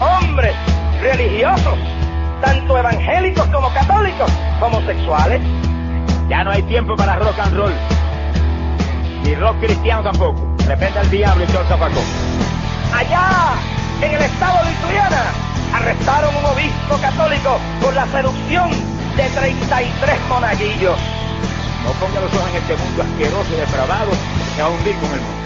hombres religiosos, tanto evangélicos como católicos, homosexuales. Ya no hay tiempo para rock and roll. Ni rock cristiano tampoco. Repente al diablo y todo el. Allá, en el estado de Ituriana, arrestaron un obispo católico por la seducción de 33 monaguillos. No ponga los ojos en este mundo asqueroso y depravado que va a hundir con el mundo.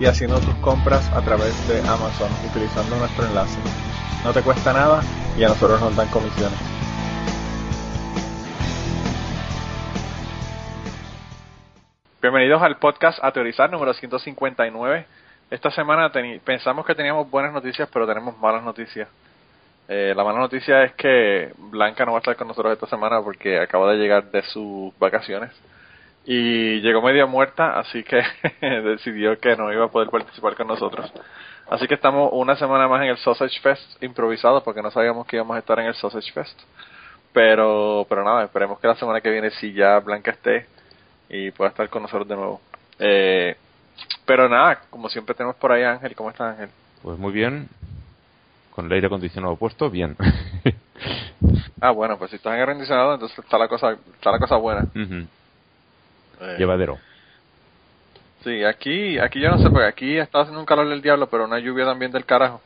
y haciendo tus compras a través de Amazon utilizando nuestro enlace. No te cuesta nada y a nosotros nos dan comisiones. Bienvenidos al podcast A Teorizar número 159. Esta semana pensamos que teníamos buenas noticias, pero tenemos malas noticias. Eh, la mala noticia es que Blanca no va a estar con nosotros esta semana porque acaba de llegar de sus vacaciones y llegó media muerta, así que decidió que no iba a poder participar con nosotros. Así que estamos una semana más en el Sausage Fest improvisado porque no sabíamos que íbamos a estar en el Sausage Fest. Pero, pero nada, esperemos que la semana que viene sí ya Blanca esté y pueda estar con nosotros de nuevo. Eh, pero nada, como siempre tenemos por ahí a Ángel. ¿Cómo estás Ángel? Pues muy bien. Con el aire acondicionado puesto, bien. ah, bueno, pues si estás en aire acondicionado, entonces está la cosa, está la cosa buena. Eh, Llevadero. Sí, aquí, aquí yo no sé, porque aquí está haciendo un calor del diablo, pero una lluvia también del carajo.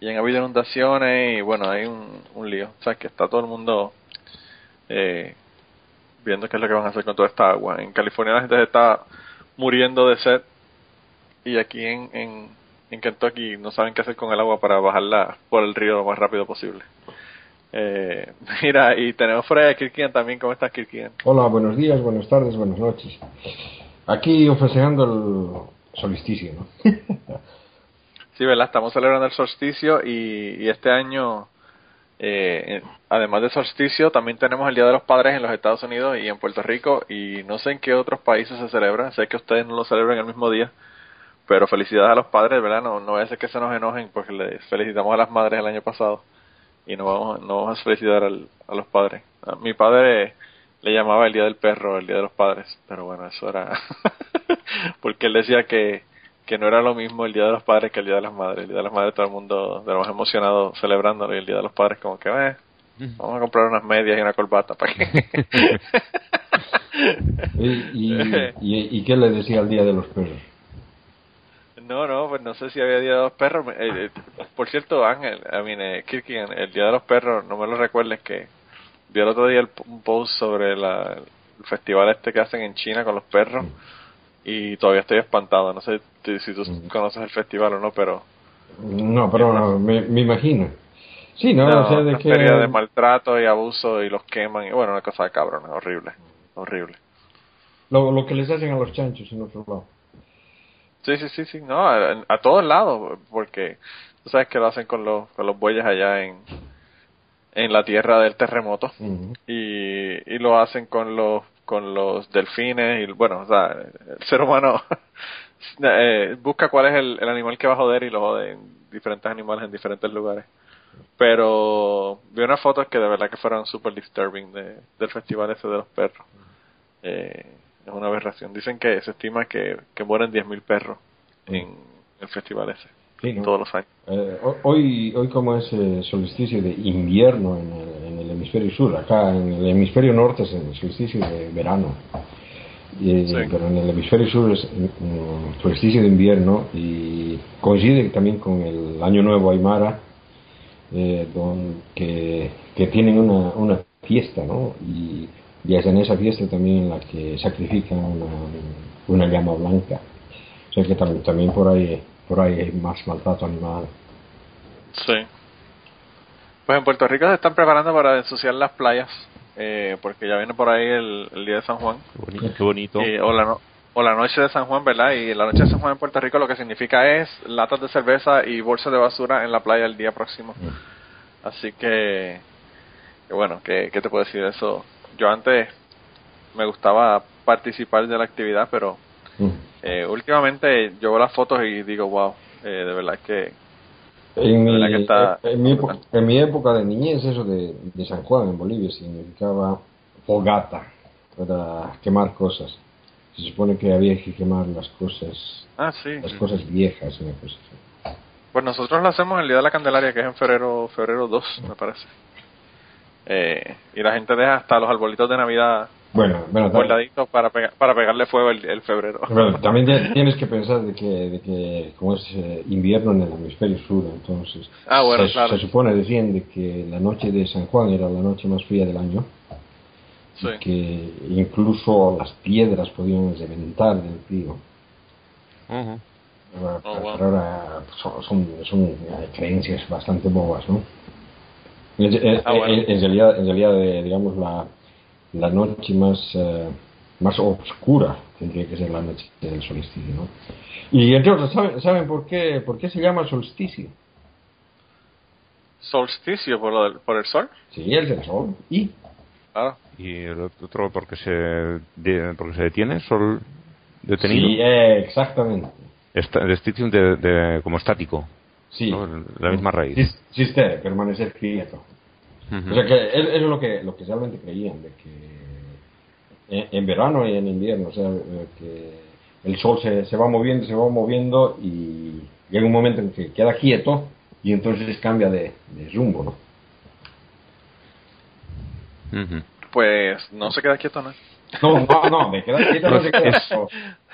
Y han habido inundaciones y bueno, hay un, un lío. O sea, que está todo el mundo eh, viendo qué es lo que van a hacer con toda esta agua. En California la gente se está muriendo de sed y aquí en, en, en Kentucky no saben qué hacer con el agua para bajarla por el río lo más rápido posible. Eh, mira, y tenemos fuera a Kirkian también. ¿Cómo estás, Kirkian? Hola, buenos días, buenas tardes, buenas noches. Aquí ofreciendo el solsticio, ¿no? sí, ¿verdad? Estamos celebrando el solsticio y, y este año, eh, además del solsticio, también tenemos el Día de los Padres en los Estados Unidos y en Puerto Rico y no sé en qué otros países se celebra. Sé que ustedes no lo celebran el mismo día, pero felicidades a los padres, ¿verdad? No, no ser que se nos enojen porque les felicitamos a las madres el año pasado y no vamos, no vamos a felicitar al, a los padres. A mi padre le llamaba el Día del Perro, el Día de los Padres, pero bueno, eso era porque él decía que, que no era lo mismo el Día de los Padres que el Día de las Madres. El Día de las Madres todo el mundo de lo más emocionado celebrándolo y el Día de los Padres como que, eh, vamos a comprar unas medias y una corbata para que... ¿Y, y, y, qué le decía el Día de los Perros? No, no, pues no sé si había Día de los Perros. Eh, eh, por cierto, Ángel, I mean, eh, el Día de los Perros, no me lo recuerdes que vi el otro día un post sobre la, el festival este que hacen en China con los perros y todavía estoy espantado. No sé si tú mm. conoces el festival o no, pero... No, pero no, me, me, imagino. Sí, no, no o sea, de que... de maltrato y abuso y los queman y bueno, una cosa de cabrón, horrible, horrible. Lo, lo que les hacen a los chanchos en otro lado. Sí, sí, sí, sí, no, a, a todos lados, porque tú sabes que lo hacen con los, con los bueyes allá en, en la tierra del terremoto y, y lo hacen con los con los delfines y bueno, o sea, el ser humano eh, busca cuál es el, el, animal que va a joder y lo jode en diferentes animales en diferentes lugares. Pero vi unas fotos que de verdad que fueron super disturbing de, del festival ese de los perros. Eh, es una aberración. Dicen que se estima que, que mueren 10.000 perros en el festival ese, todos los años. Eh, hoy, hoy como es el solsticio de invierno en el, en el, hemisferio sur, acá en el hemisferio norte es el solsticio de verano. Pero en el hemisferio sur es el solsticio de invierno y coincide también con el año nuevo Aymara eh, don, que, que tienen una, una fiesta, ¿no? Y, y es en esa fiesta también en la que sacrifican una, una llama blanca. O sea que también, también por ahí por ahí hay más maltrato animal. Sí. Pues en Puerto Rico se están preparando para ensuciar las playas, eh, porque ya viene por ahí el, el día de San Juan. Qué bonito. Qué bonito. Y- o, la no- o la noche de San Juan, ¿verdad? Y la noche de San Juan en Puerto Rico lo que significa es latas de cerveza y bolsas de basura en la playa el día próximo. Así que, que bueno, ¿qué, ¿qué te puedo decir de eso? Yo antes me gustaba participar de la actividad, pero Mm. eh, últimamente yo veo las fotos y digo, wow, eh, de verdad que En mi, verdad que está- en, mi época, en mi época de niñez, eso de, de San Juan en Bolivia significaba fogata para quemar cosas. Se supone que había que quemar las cosas, Ah, sí. las cosas viejas. Una cosa. Pues nosotros lo hacemos el Día de la Candelaria, que es en febrero febrero 2, me parece. Eh, y la gente deja hasta los arbolitos de Navidad Bueno, bueno, guardaditos para, pega- para pegarle fuego el, el febrero. bueno, también te- tienes que pensar de que, de que como es eh, invierno en el hemisferio sur, entonces Ah, bueno, se, claro. se supone, decían, de que la noche de San Juan era la noche más fría del año. Sí. y que incluso las piedras podían reventar del frío. Ahora, Oh, wow. pero ahora son, son, son, eh, creencias bastante bobas, ¿no? Ah, bueno. en- realidad, en realidad eh, digamos, la, la noche más, eh, más oscura tendría que ser la noche del solsticio, ¿no? Y entre otros, ¿saben, ¿saben por, qué, por qué se llama solsticio? Solsticio por, lo del- por el sol. Sí, el sol. Y Claro. Y el otro porque se, de- porque se detiene, sol detenido. Sí, eh, exactamente. Stitium de, de- como estático. Sí. ¿no? La misma raíz. Sis- Sister, permanecer quieto. O sea que es, es lo que lo que realmente creían de que en, en verano y en invierno, o sea, eh, que el sol se, se va moviendo, se va moviendo y llega un momento en que queda quieto y entonces cambia de, de rumbo, ¿no? Pues no se queda quieto, ¿no? No, no, no, me queda quieto, no se queda. Es- quieto.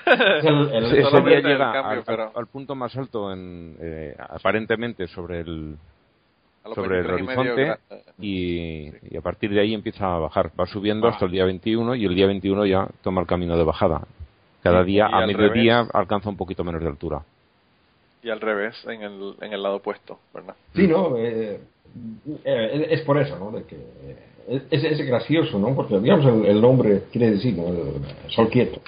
Es el- el- Ese día el llega cambio, al, pero- al- al punto más alto, en, eh, aparentemente, sobre el, sobre el 23 y medio horizonte y, a partir de ahí empieza a bajar. Va subiendo Ah. hasta el día 21 y el día 21 ya toma el camino de bajada. Cada día y a mediodía revés. alcanza un poquito menos de altura. y al revés en el, en el lado opuesto, ¿verdad? Sí, ¿no? Eh, eh, es por eso, ¿no? De que eh, es, es gracioso, ¿no? Porque, digamos, el, el nombre quiere decir, ¿no? El sol quieto.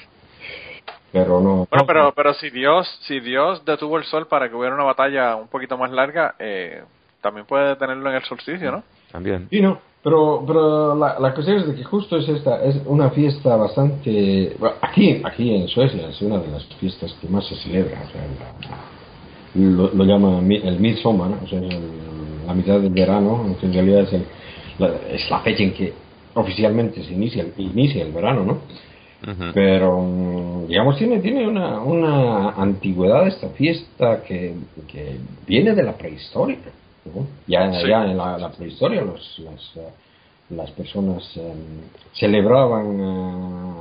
Pero no. Bueno, pero pero si Dios si Dios detuvo el sol para que hubiera una batalla un poquito más larga, eh, también puede detenerlo en el solsticio, ¿no? También. Sí, no. Pero, pero la, la cuestión es de que justo es esta, es una fiesta bastante... bueno, aquí, aquí en Suecia es una de las fiestas que más se celebra. O sea, la- lo, lo llama mi- el Midsommar, o sea, el- la mitad del verano, aunque en realidad es, el- la, es la fecha en que oficialmente se inicia, el- inicia el verano, ¿no? Pero, digamos, tiene, tiene una, una antigüedad esta fiesta que, que viene de la prehistoria. ¿no? Ya, Sí. ya en la, la prehistoria los, las, las personas eh, celebraban eh,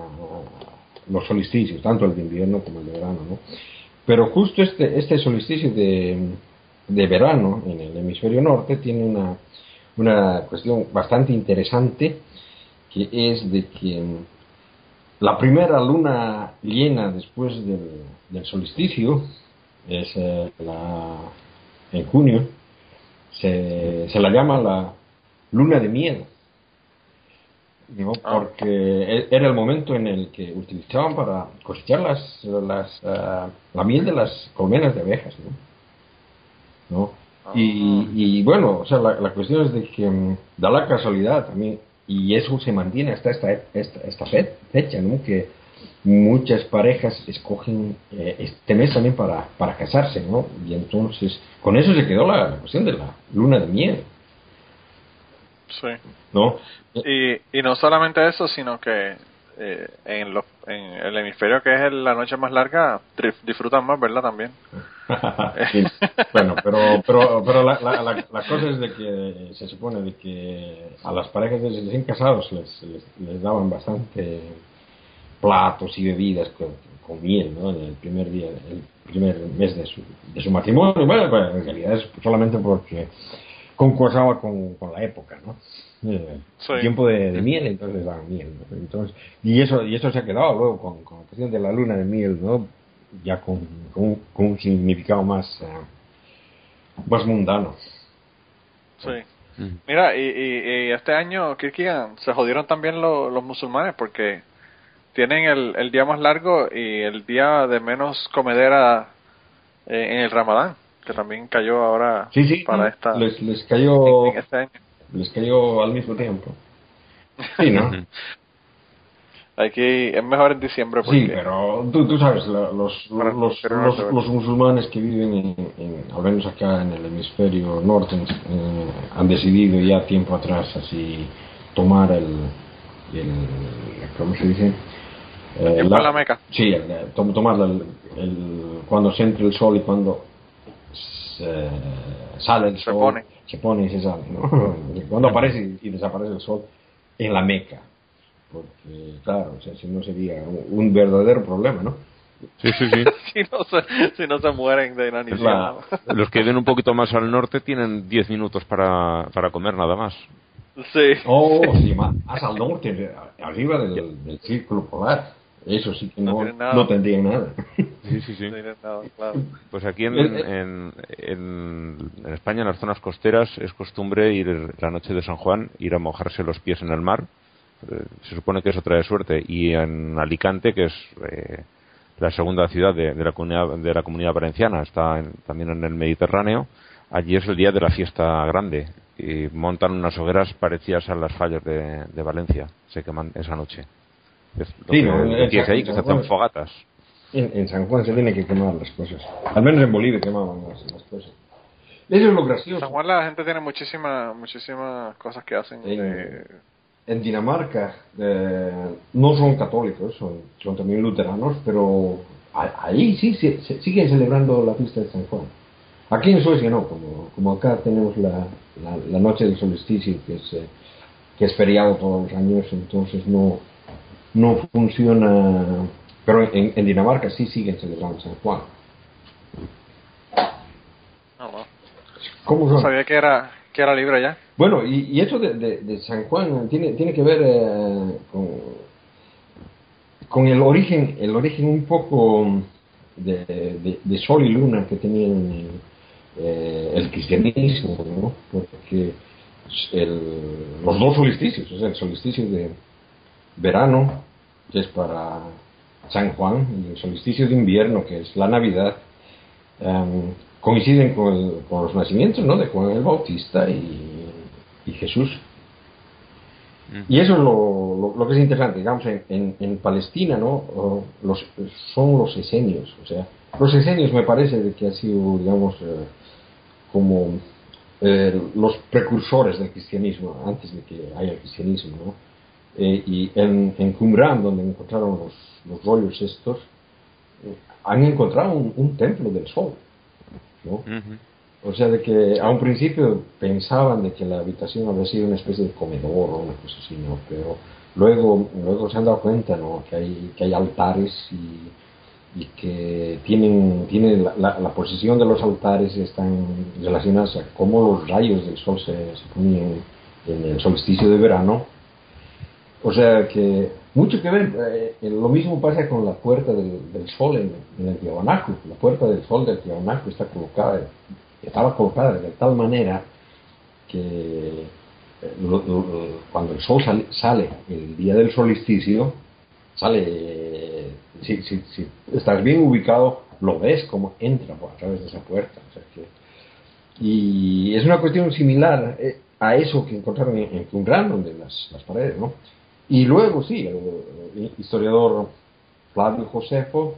los solsticios, tanto el de invierno como el de verano. ¿no? Pero justo este, este solsticio de, de verano en el hemisferio norte tiene una, una cuestión bastante interesante que es de que la primera luna llena después del, del solsticio es eh, la, en junio. Se, se la llama la luna de miel. ¿no? Ah. Porque e- era el momento en el que utilizaban para cosechar las, las, ah, la miel de las colmenas de abejas. ¿no? ¿No? Y, y bueno, o sea, la, la cuestión es de que mm, da la casualidad también, y eso se mantiene hasta esta, esta, esta fe- fecha, ¿no? Que muchas parejas escogen eh, este mes también para, para casarse, ¿no? Y entonces, con eso se quedó la, la cuestión de la luna de miel, Sí. ¿no? Y, y no solamente eso, sino que eh, en, los, en el hemisferio que es la noche más larga, disfrutan más, ¿verdad? También. Sí, bueno, pero, pero, pero la, la, la, la cosa es de que se supone de que a las parejas de recién casados les, les, les daban bastante platos y bebidas con, con miel, ¿no? En el primer día, el primer mes de su, de su matrimonio. Bueno, pues en realidad es solamente porque concursaba con, con la época, ¿no? Eh, Sí. Tiempo de, de miel, entonces daban miel. ¿no? Entonces, y eso y eso se ha quedado luego con, con la cuestión de la luna de miel, ¿no? Ya con, con, con un significado más, eh, más mundano. Sí. Ujú. Mira, y, y, y este año, Kirkigan, se jodieron también lo- los musulmanes porque tienen el, el día más largo y el día de menos comedera eh, en el Ramadán, que también cayó ahora Sí, sí, para esta les, les cayó en, en este año. les cayó al mismo tiempo. Sí, ¿no? Aquí es mejor en diciembre porque Sí, pero tú, tú sabes, la- los, los, pero no los, los musulmanes que viven, en, en- al menos acá en el hemisferio norte, eh, han decidido ya tiempo atrás así tomar el, el ¿cómo se dice? Eh, de la Meca. Sí, el, eh, tom- tomar el, el- cuando se entre el sol y cuando se- sale el Se sol, pone. se pone y se sale, ¿no? cuando aparece y, y desaparece el sol en la Meca. Porque, claro, o sea, si no sería un, un verdadero problema, ¿no? Sí, sí, sí. si no se si no se mueren de inanición. Claro. Los que ven un poquito más al norte tienen 10 minutos para, para comer nada más. sí. Oh, sí, más al norte, arriba del, del círculo polar. Eso sí que No no, nada. no tendrían nada. Sí, sí, sí. No tiene nada, claro. Pues aquí en, en, en, en España, en las zonas costeras, es costumbre ir la noche de San Juan, ir a mojarse los pies en el mar. Eh, Se supone que eso trae suerte. Y en Alicante, que es eh, la segunda ciudad de, de la comunidad, de la comunidad valenciana, está en- también en el Mediterráneo, allí es el día de la fiesta grande. Y montan unas hogueras parecidas a las fallas de, de Valencia. Se queman esa noche. Es lo Sí, que no, en- decías en ahí, que se San hacen Juan- fogatas. En, en San Juan se tiene que quemar las cosas. Al menos en Bolivia quemaban las, las cosas. Eso es lo En gracioso. San Juan la gente tiene muchísimas muchísimas cosas que hacen. Sí. de- En Dinamarca eh, no son católicos, son, son también luteranos, pero ahí sí se, se- siguen celebrando la fiesta de San Juan. Aquí en Suecia no, como, como acá tenemos la, la, la noche del solsticio, que es, eh, que es feriado todos los años, entonces no, no funciona. Pero en, en Dinamarca sí siguen celebrando San Juan. no, no. ¿Cómo son? sabía que era que era libre ya. Bueno, y, y eso de, de- de San Juan tiene, tiene que ver eh, con, con el origen, el origen un poco de, de- de sol y luna que tenía el, eh, el cristianismo, ¿no? Porque el- los dos solsticios, o sea, el solsticio de verano, que es para San Juan, y el solsticio de invierno, que es la Navidad, em, coinciden con, el- con los nacimientos ¿no? de Juan el Bautista y, y Jesús. Y eso es lo, lo- lo que es interesante, digamos, en, en- en Palestina, ¿no? Los, son los esenios, o sea, los esenios me parece de que han sido, digamos, eh, como eh, los precursores del cristianismo, antes de que haya el cristianismo, ¿no? Eh, y en, en Qumran, donde encontraron los, los rollos estos, eh, han encontrado un, un templo del sol, ¿no? O sea, de que a un principio pensaban de que la habitación había sido una especie de comedor o una cosa así, ¿no? Pero luego, luego se han dado cuenta, ¿no? Que hay, que hay altares y, y que tienen, tienen la, la- la posición de los altares están relacionadas a cómo los rayos del sol se, se ponían en el solsticio de verano. O sea que mucho que ver, eh, lo mismo pasa con la puerta del, sol en, el Tiahuanaco. La puerta del sol del Tiahuanaco está colocada, estaba colocada de tal manera que eh, cuando el sol sale, sale el día del solsticio, sale, eh, si, si, si estás bien ubicado, lo ves como entra por a través de esa puerta. O sea que, y es una cuestión similar a eso que encontraron en, en donde las, las paredes, ¿no? Y luego, sí, el, historiador Flavio Josefo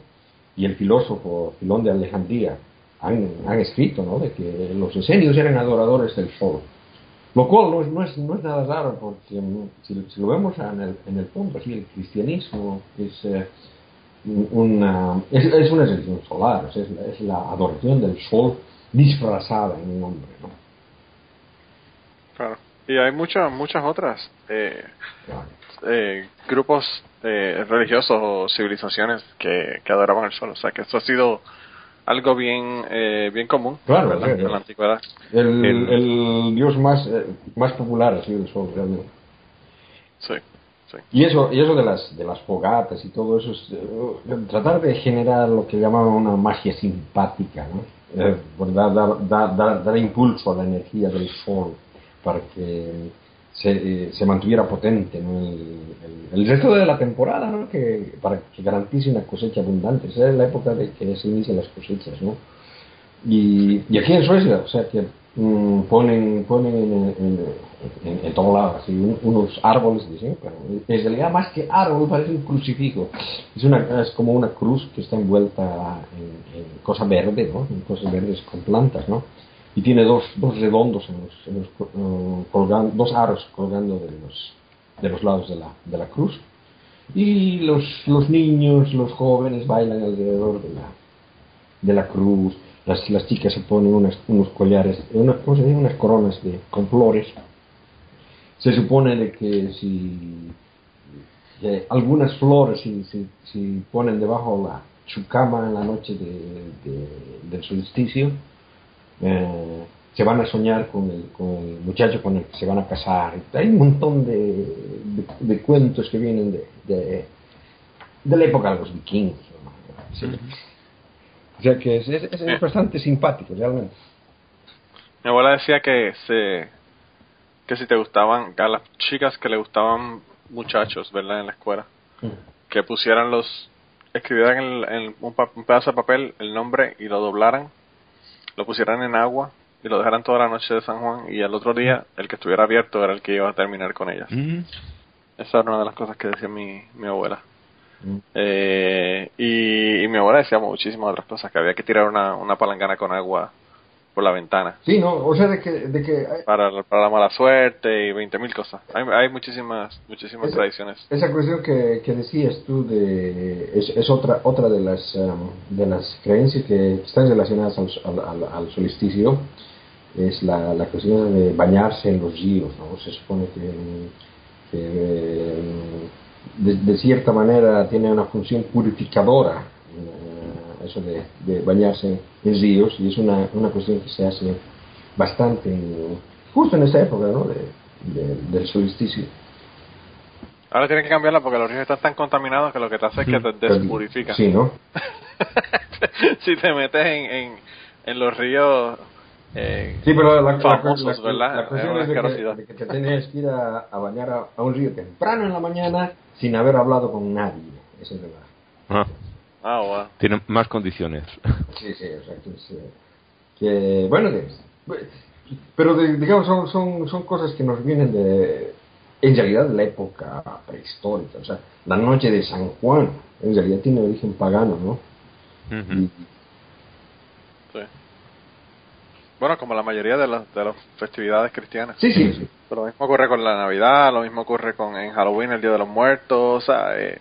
y el filósofo Filón de Alejandría han, han escrito, ¿no? De que los esenios eran adoradores del sol. Lo cual no es, no es, no es nada raro, porque mm, si, si lo vemos en el, en el fondo, sí, el cristianismo es, eh, una, es, es una religión solar, es, es la adoración del sol disfrazada en un hombre, ¿no? Y hay muchas muchas otras eh, eh, grupos eh, religiosos o civilizaciones que, que adoraban el sol. O sea que esto ha sido algo bien eh, bien común Claro, ¿verdad? sí, en la antigüedad. El, El- el dios más, eh, más popular ha sido el sol, realmente. Sí, sí. Y eso, y eso de las de las fogatas y todo eso, es, tratar de generar lo que llamaban una magia simpática, dar, dar, dar- dar impulso a la energía del sol para que se, se mantuviera potente ¿no? el, el- el resto de la temporada, ¿no? que, para que garantice una cosecha abundante. Esa es la época de que se inician las cosechas. ¿no? Y, y aquí en Suecia, o sea que mm, ponen, ponen en, en, en, en todo lado así, un- unos árboles, dicen, pero en realidad más que árbol parece un crucifijo. Es, una, es como una cruz que está envuelta en, en cosa verde, ¿no? en cosas verdes con plantas, ¿no? Y tiene dos, dos redondos, en los, en los, colgan- dos aros colgando de los, de los lados de la, de la cruz. Y los, los niños, los jóvenes bailan alrededor de la, de la cruz. Las, las chicas se ponen unas, unos collares, una, ¿cómo se dice? unas coronas de, con flores. Se supone de que si algunas flores, si, si, si ponen debajo la, su cama en la noche de, de- del solsticio, eh, se van a soñar con el, con el muchacho con el que se van a casar. Hay un montón de, de, de cuentos que vienen de, de, de la época de los vikingos. ¿no? Sí. O sea que es, es, es Eh. bastante simpático, realmente. Mi abuela decía que se que si te gustaban a las chicas que le gustaban muchachos, ¿verdad? En la escuela, que pusieran los escribieran en, en un, pa- un pedazo de papel el nombre y lo doblaran, lo pusieran en agua y lo dejaran toda la noche de San Juan y al otro día el que estuviera abierto era el que iba a terminar con ellas. Mm. Esa era una de las cosas que decía mi, mi abuela. Mm. Eh, y, y mi abuela decía muchísimas otras cosas, que había que tirar una, una palangana con agua por la ventana Sí, no, o sea, de que, de que hay- para, para la mala suerte y 20.000 cosas. Hay, hay muchísimas muchísimas Esa- tradiciones. esa cuestión que, que decías tú de, es, es otra otra de las um, de las creencias que están relacionadas al, al, al- solsticio es la, la cuestión de bañarse en los ríos ¿no? se supone que, que, eh, de, de cierta manera tiene una función purificadora eh, eso de, de bañarse en ríos y es una, una cuestión que se hace bastante en- justo en esa época ¿no? de, de- del solsticio Ahora tienen que cambiarla porque los ríos están tan contaminados que lo que te hace es que te despurifica. Sí, ¿no? si te metes en, en, en los ríos eh, Sí, pero la, la- famosos, la- cuestión Es de que, asquerosidad. de que te tienes que ir a, a bañar a, a un río temprano en la mañana sin haber hablado con nadie. Eso es verdad. Ah, Ah, wow. tiene más condiciones. Sí, sí, o sea, que, bueno, que- pero de- digamos, son, son, son cosas que nos vienen de, en realidad, de la época prehistórica. O sea, la noche de San Juan, en realidad tiene origen pagano, ¿no? Y- Sí. Bueno, como la mayoría de las, de las festividades cristianas. sí, sí, sí. Pero lo mismo ocurre con la Navidad, lo mismo ocurre con en Halloween, el Día de los Muertos, o sea, eh,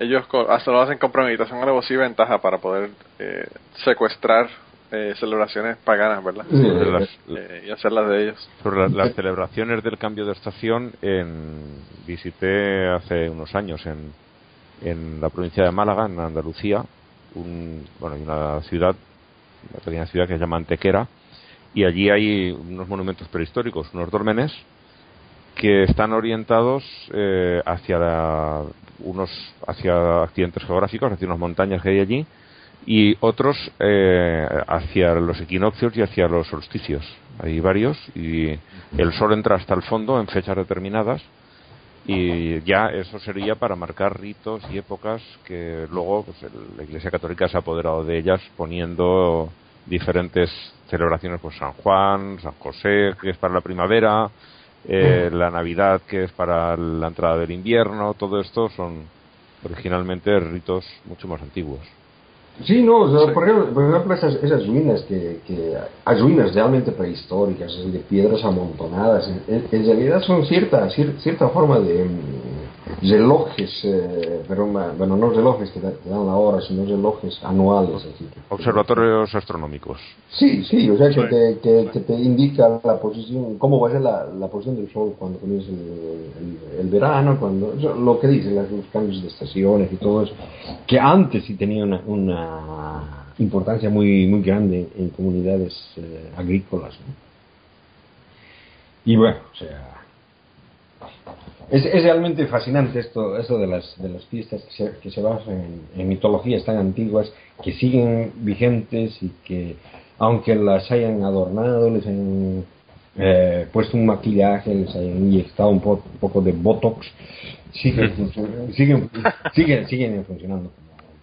ellos co- hasta lo hacen con premeditación, alevosía y ventaja para poder eh, secuestrar eh, celebraciones paganas, ¿verdad? Sí, las, Eh, y hacerlas de ellos. sobre las celebraciones del cambio de estación, en, visité hace unos años en, en la provincia de Málaga, en Andalucía, un, bueno, hay una ciudad, una pequeña ciudad que se llama Antequera, y allí hay unos monumentos prehistóricos, unos dólmenes, que están orientados eh, hacia la- unos hacia accidentes geográficos, hacia unas montañas que hay allí, y otros eh, hacia los equinoccios y hacia los solsticios. Hay varios y el sol entra hasta el fondo en fechas determinadas y ya eso sería para marcar ritos y épocas que luego pues, el- la Iglesia Católica se ha apoderado de ellas poniendo diferentes celebraciones, pues San Juan, San José, que es para la primavera, eh, la Navidad, que es para la entrada del invierno, todo esto son originalmente ritos mucho más antiguos. Sí, no, o sea, Sí. Por, ejemplo, por ejemplo, esas, esas ruinas que, que hay ruinas realmente prehistóricas, de piedras amontonadas, en, realidad son cierta, cier- cierta forma de relojes, eh, pero ma- bueno, no relojes que da- que dan la hora, sino relojes anuales. Así que- Observatorios astronómicos. Sí, sí, o sea, que, te, que, que te indica la posición, cómo va a ser la, la posición del sol cuando comienza el, el- el verano, cuando lo que dicen las- los cambios de estaciones y todo eso, que antes sí tenía una, una, importancia muy muy grande en comunidades eh, agrícolas. Y bueno, o sea, es, es, realmente fascinante esto, esto de las, de las fiestas que se, que se basan en, mitologías tan antiguas, que siguen vigentes y que, aunque las hayan adornado, les hayan eh, puesto un maquillaje, les hayan inyectado un, poco de botox, siguen, siguen, siguen, siguen funcionando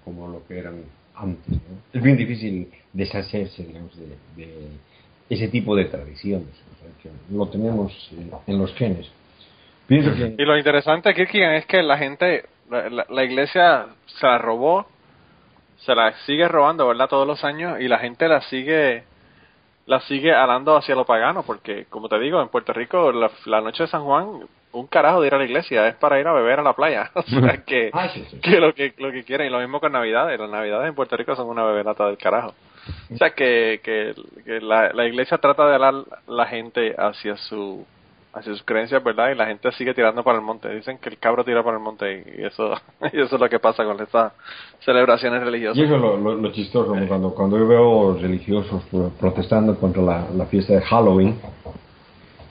como, como, lo que eran antes. Es bien difícil deshacerse digamos, de, de ese tipo de tradiciones. lo tenemos en los genes. Y lo interesante, Kirkigan, es que la gente, la, iglesia se la robó, se la sigue robando, ¿verdad? Todos los años y la gente la sigue la sigue alando hacia lo pagano, porque como te digo, en Puerto Rico la, noche de San Juan, un carajo de ir a la iglesia es para ir a beber a la playa, o sea que, ah, que lo que lo que quieren y lo mismo con Navidades, las Navidades en Puerto Rico son una beberata del carajo. O sea que, que, la, la iglesia trata de alar la gente hacia su hacia sus creencias, ¿verdad? Y la gente sigue tirando para el monte. Dicen que el cabro tira para el monte y eso, y eso es lo que pasa con estas celebraciones religiosas. Y eso es lo, chistoso, cuando, cuando yo veo religiosos protestando contra la, fiesta de Halloween,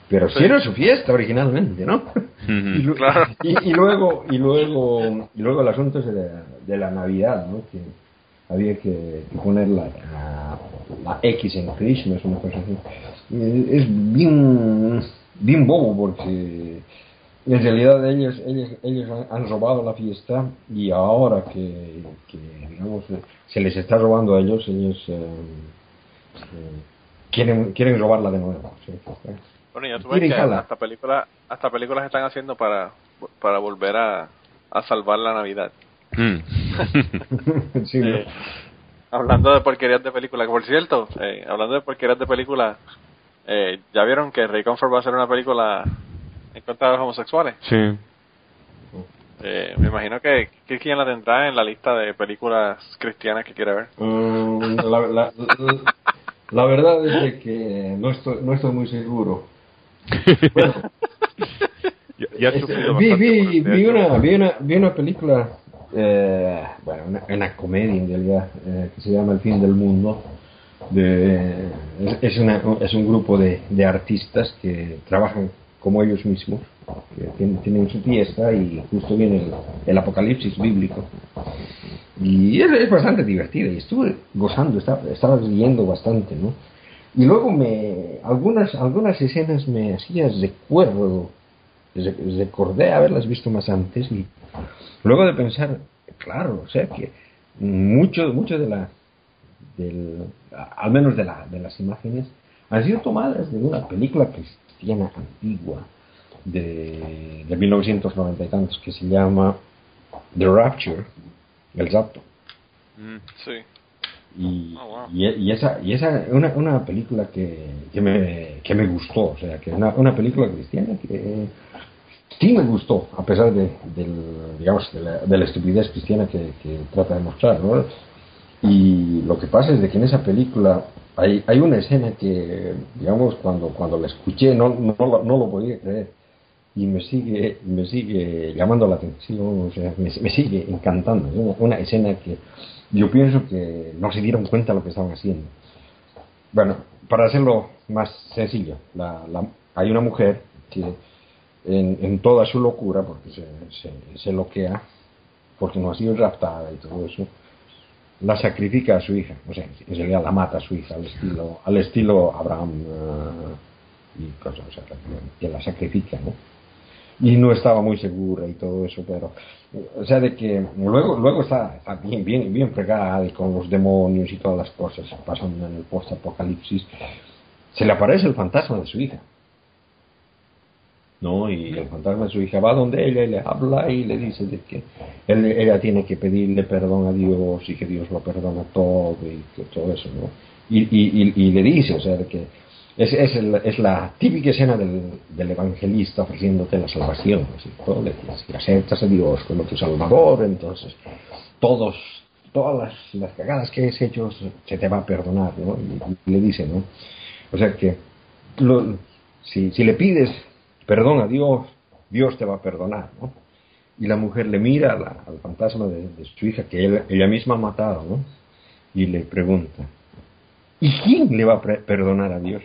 pero si era su fiesta originalmente, ¿no? y, claro. y, luego y luego y luego el asunto es de, de la Navidad, ¿no? Que había que, poner la, la, X en Christmas, una cosa así. Es bien bien bobo porque en realidad ellos, ellos, ellos han robado la fiesta y ahora que, digamos se les está robando a ellos, ellos eh, eh, quieren, quieren robarla de nuevo. Bueno, ya tú ves que hasta películas, hasta películas están haciendo para, para volver a, a salvar la Navidad. Mm. Eh, hablando de porquerías de películas, por cierto, hablando de porquerías de películas, eh, ¿Ya vieron que Ray Comfort va a hacer una película en contra de los homosexuales? Sí. Eh, me imagino que, que quien la tendrá en la lista de películas cristianas que quiere ver. Mm, la, verdad es que no estoy, no estoy muy seguro. vi, vi, vi, una, vi, una, vi una película, eh, bueno, una, una, comedia en realidad, eh, que se llama El fin del mundo de, es, una, es un grupo de, de, artistas que trabajan como ellos mismos, que tienen, su fiesta y justo viene el, apocalipsis bíblico. Y es, bastante divertida y estuve gozando, estaba, estaba leyendo bastante, ¿no? Y luego me, algunas, algunas escenas me hacías recuerdo, recordé haberlas visto más antes y luego de pensar, claro, o sea que mucho, mucho de la, del, al menos de, la, de las imágenes, han sido tomadas de una película cristiana antigua de, de 1990 y tantos que se llama The Rapture, el rapto. Mm, sí. Y, oh, y, esa, y esa una, una película que, que, me, que me gustó, o sea, que una, una película cristiana que sí me gustó, a pesar de, del, digamos, de, la, de la estupidez cristiana que, que trata de mostrar, ¿no? Y lo que pasa es de que en esa película hay, hay una escena que, digamos, cuando, cuando la escuché no, no, no lo podía creer y me sigue, me sigue llamando la atención, o sea, me, sigue encantando. Es una, escena que yo pienso que no se dieron cuenta de lo que estaban haciendo. Bueno, para hacerlo más sencillo, la, hay una mujer que en, toda su locura, porque se, se, se loquea, porque no ha sido raptada y todo eso, la sacrifica a su hija, o sea, en realidad la mata a su hija al estilo, al estilo Abraham uh, y cosas, o sea, que la sacrifica, ¿no? Y no estaba muy segura y todo eso, pero, o sea, de que luego, luego está, bien, bien, bien fregada con los demonios y todas las cosas pasando en el post-apocalipsis, se le aparece el fantasma de su hija. ¿No? Y el fantasma de su hija va donde ella y le habla y le dice de que ella tiene que pedirle perdón a Dios y que Dios lo perdona todo y todo eso, ¿no? Y, y, y, le dice, o sea, de que es, es, es la típica escena del, del, evangelista ofreciéndote la salvación, así, todo le dice, si aceptas a Dios como tu Salvador, entonces todos todas las, las cagadas que has hecho se te va a perdonar, ¿no? Y, le dice, ¿no? O sea que lo, si, si le pides perdón a Dios, Dios te va a perdonar, ¿no? Y la mujer le mira al fantasma de, su hija que ella misma ha matado, ¿no? y le pregunta, ¿y quién le va a perdonar a Dios?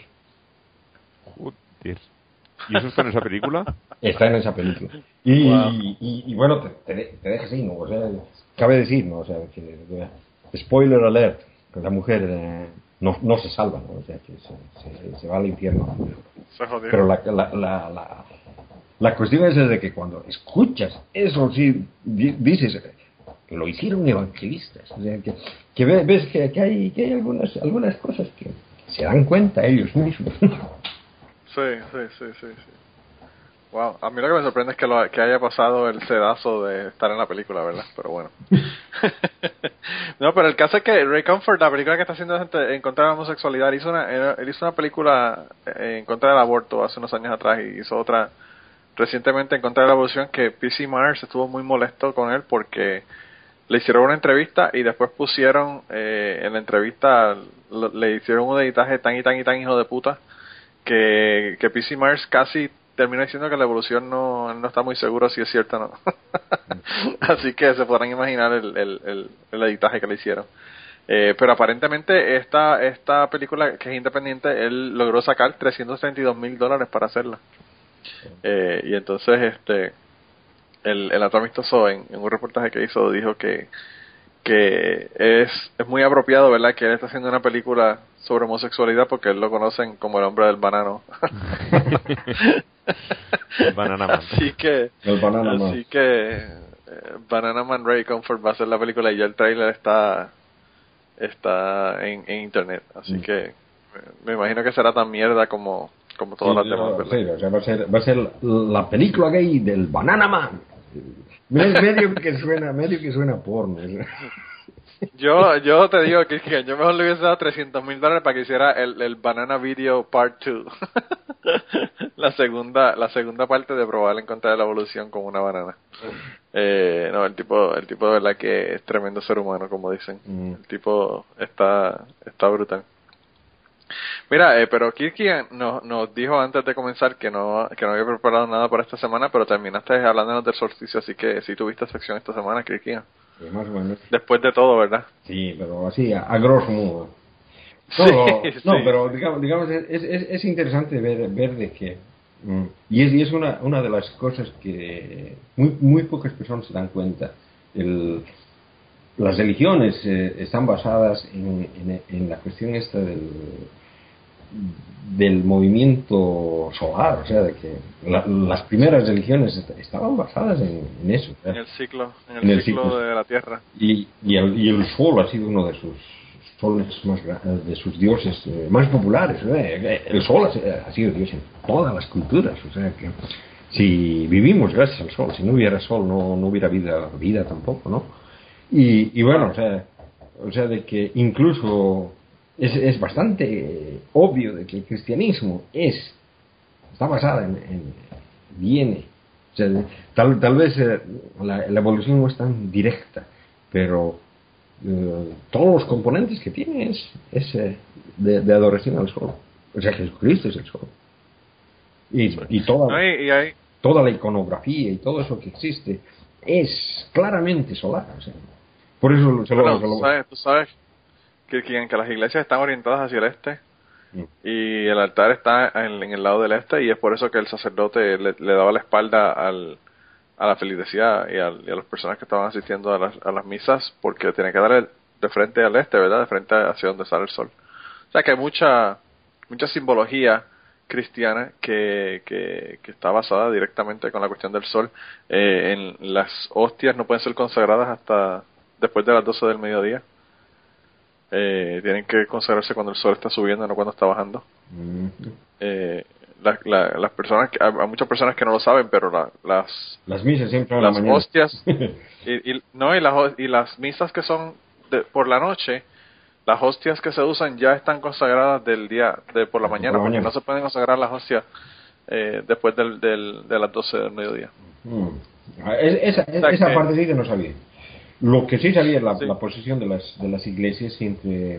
Joder. ¿Y eso está en esa película? Está en esa película. Y, bueno, te, te, deja así, ¿no? O sea, cabe decir, ¿no? O sea, que, spoiler alert, la mujer eh, no, no se salva, ¿no? O sea, que se, se, va al infierno. Pero la, la, la, la, cuestión es de que cuando escuchas eso, sí, dices, lo hicieron evangelistas. O sea, que, que ves que, que, hay, que hay algunas, algunas cosas que se dan cuenta ellos mismos. Sí, sí, sí, sí, Wow, a mí lo que me sorprende es que, lo, que haya pasado el sedazo de estar en la película, ¿verdad? Pero bueno. no, pero el caso es que Ray Comfort, la película que está haciendo en contra de la homosexualidad, hizo una, él hizo una película eh, en contra del aborto hace unos años atrás y hizo otra recientemente en contra de la aborción que PC Mars estuvo muy molesto con él porque le hicieron una entrevista y después pusieron eh, en la entrevista le hicieron un editaje tan y tan y tan hijo de puta que, que PC Mars casi termina diciendo que la evolución no, no está muy seguro si es cierta o no. Así que se podrán imaginar el, el, el, editaje que le hicieron. Eh, pero aparentemente esta, esta película que es independiente, él logró sacar 332 mil dólares para hacerla. Eh, y entonces este el, el en, en, un reportaje que hizo dijo que que es, es muy apropiado, ¿verdad? Que él está haciendo una película sobre homosexualidad porque él lo conocen como el hombre del banano. banana Man. Así que, el banana man. así que eh, Banana Man Ray Comfort va a ser la película y ya el trailer está está en, en internet, así mm. que me, imagino que será tan mierda como como todas las demás, ¿verdad? Sí, o sea, va a ser va a ser la película gay del Banana Man. Medio que suena, medio que suena porno. Yo, yo te digo que, yo mejor le hubiese dado 300 mil dólares para que hiciera el, el Banana Video Part 2. la segunda, la segunda parte de probar encontrar la evolución con una banana. Eh, no, el tipo, el tipo de verdad que es tremendo ser humano, como dicen. Mm. El tipo está, está brutal. Mira, eh, pero Kirky nos, nos dijo antes de comenzar que no, que no había preparado nada para esta semana, pero terminaste hablándonos del solsticio, así que sí tuviste sección esta semana, Kirky. Sí, más o menos. Después de todo, ¿verdad? Sí, pero así, a, grosso modo. no, pero digamos, digamos es, es, es, interesante ver, ver de que, mm, y es, y es una, una de las cosas que muy, muy pocas personas se dan cuenta. El, las religiones eh, están basadas en, en, en, la cuestión esta del, del movimiento solar, o sea, de que las primeras religiones estaban basadas en, eso. En el ciclo, en el, ciclo, de la Tierra. Y, y, el, y el sol ha sido uno de sus soles más de sus dioses eh, más populares. El sol ha, sido dios en todas las culturas, o sea que si vivimos gracias al sol, si no hubiera sol no, no hubiera vida, vida tampoco, ¿no? Y, y bueno, o sea, o sea, de que incluso es, es bastante obvio de que el cristianismo es está basado en, en viene o sea, tal, tal vez eh, la, la, evolución no es tan directa pero eh, todos los componentes que tiene es, es eh, de, de, adoración al sol. O sea Jesucristo es el sol. Y, y toda toda la iconografía y todo eso que existe es claramente solar o sea, por eso se lo, ¿tú sabes, tú sabes que, que las iglesias están orientadas hacia el este mm. y el altar está en, el lado del este y es por eso que el sacerdote le, daba la espalda al, a la felicidad y, a las personas que estaban asistiendo a las, a las misas porque tiene que dar de frente al este, ¿verdad? De frente hacia donde sale el sol. O sea que hay mucha, mucha simbología cristiana que, que, que, está basada directamente con la cuestión del sol. Eh, en las hostias no pueden ser consagradas hasta después de las 12 del mediodía eh, tienen que consagrarse cuando el sol está subiendo, no cuando está bajando. eh, las personas, hay, muchas personas que no lo saben, pero las las misas siempre las hostias y, no y las y las misas que son de, por la noche, las hostias que se usan ya están consagradas del día de por la mañana, porque no se pueden consagrar las hostias eh, después del, del, de las 12 del mediodía. Esa, esa parte sí que no sabía. Lo que sí sabía la, la posición de las, de las iglesias siempre,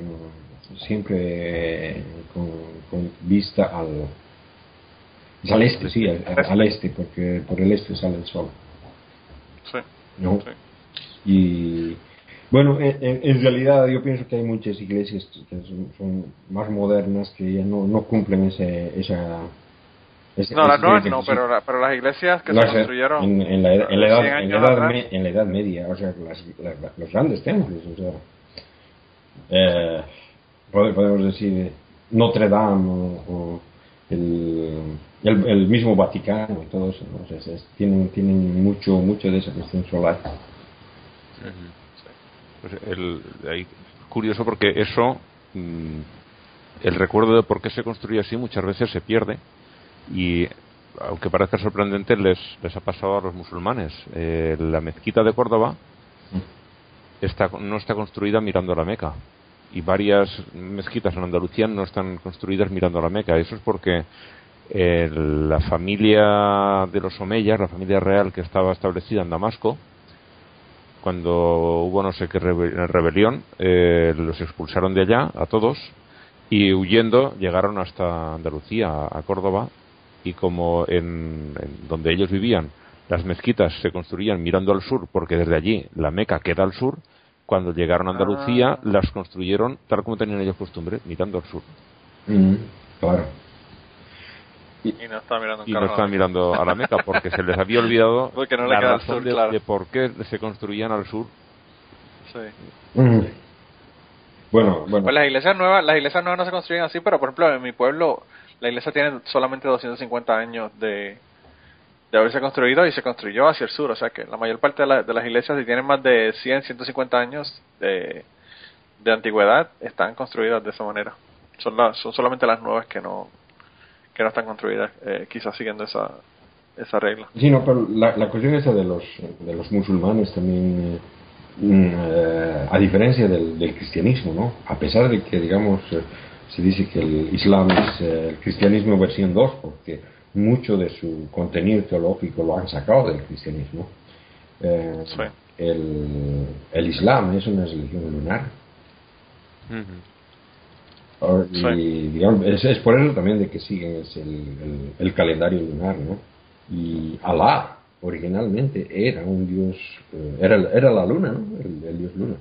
siempre con, vista al, al este, sí, al, este, porque por el este sale el sol. Sí. Y, Bueno, en, realidad yo pienso que hay muchas iglesias que son, más modernas que ya no, no cumplen ese, esa... no, las nuevas no, pero, pero las iglesias que se construyeron en, la, edad, en, la edad, en, la edad, media, o sea, las, los grandes templos, o sea, eh, podemos decir Notre Dame o, el, el, mismo Vaticano y todo eso, ¿no? tienen, tienen mucho, mucho de esa cuestión solar. Pues el, curioso porque eso, mm, el recuerdo de por qué se construye así muchas veces se pierde y aunque parezca sorprendente les, les ha pasado a los musulmanes. Eh, la mezquita de Córdoba está, no está construida mirando a la Meca y varias mezquitas en Andalucía no están construidas mirando a la Meca. Eso es porque eh, la familia de los Omeyas, la familia real que estaba establecida en Damasco, cuando hubo no sé qué rebelión, eh, los expulsaron de allá a todos y huyendo llegaron hasta Andalucía, a Córdoba, y como en, donde ellos vivían las mezquitas se construían mirando al sur, porque desde allí la Meca queda al sur, cuando llegaron a Andalucía ah. las construyeron tal como tenían ellos costumbre, mirando al sur. Mm, claro. Y, no estaba mirando, y no mirando a la Meca porque se les había olvidado la razón de, por qué se construían al sur. Sí. Mm. Bueno, bueno. Pues las iglesias nuevas, las iglesias nuevas no se construyen así, pero por ejemplo en mi pueblo la iglesia tiene solamente 250 años de, de haberse construido y se construyó hacia el sur, o sea que la mayor parte de, de las iglesias si tienen más de 100, 150 años de, de antigüedad están construidas de esa manera. Son, son solamente las nuevas que no que no están construidas, eh, quizás siguiendo esa, esa regla. Sí, no, pero la, la cuestión esa de los, de los musulmanes también, eh, mm, eh, a diferencia del, del, cristianismo, ¿no? A pesar de que, digamos, se dice que el Islam es el cristianismo versión 2, porque mucho de su contenido teológico lo han sacado del cristianismo. el, el, Islam es una religión lunar. Y digamos, es, por eso también de que siguen el, el, calendario lunar, ¿no? Y Alá originalmente era un dios, eh, era, era la luna, ¿no? El, dios luna.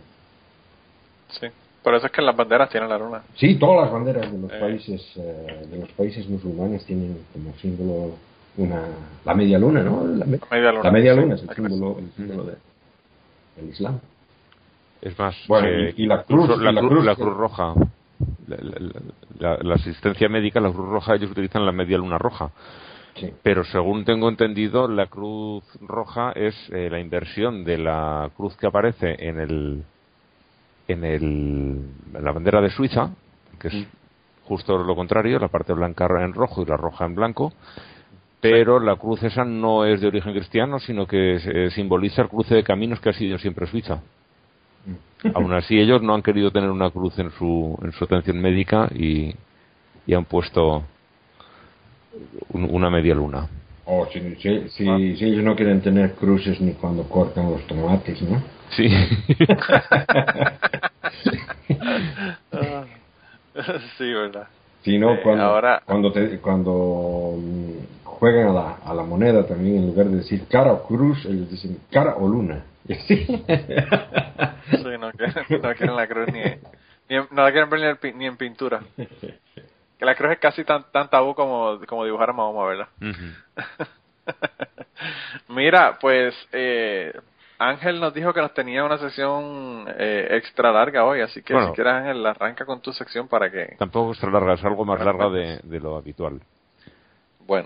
Sí, por eso es que las banderas tienen la luna. Sí, todas las banderas de los eh. países eh, de los países musulmanes tienen como símbolo una la media luna, ¿no? La, media luna, la media luna es el símbolo, el símbolo de, del Islam. Es más, bueno, y, la cruz, la, cruz, la cruz roja la, asistencia médica, la Cruz Roja, ellos utilizan la media luna roja. Pero según tengo entendido, la Cruz Roja es eh, la inversión de la cruz que aparece en el en el la bandera de Suiza, que es justo lo contrario, la parte blanca en rojo y la roja en blanco. Pero la cruz esa no es de origen cristiano, sino que eh, simboliza el cruce de caminos que ha sido siempre Suiza. Aún así, ellos no han querido tener una cruz en su, en su atención médica y, y han puesto una media luna. Oh, si, si, ah. ellos no quieren tener cruces ni cuando cortan los tomates, ¿no? Sí. sí, verdad. Si no, cuando, ahora... cuando, cuando mm, juegan a la, a la moneda también, en lugar de decir cara o cruz, ellos dicen cara o luna. Sí. no quieren, la cruz ni, ni no la quieren ver ni, en pintura. Que la cruz es casi tan, tan tabú como, como dibujar a Mahoma, ¿verdad? Mira, pues eh, Ángel nos dijo que nos tenía una sesión eh, extra larga hoy, así que si quieres Ángel, arranca con tu sección para que... Tampoco extra larga, es algo más larga de, de lo habitual.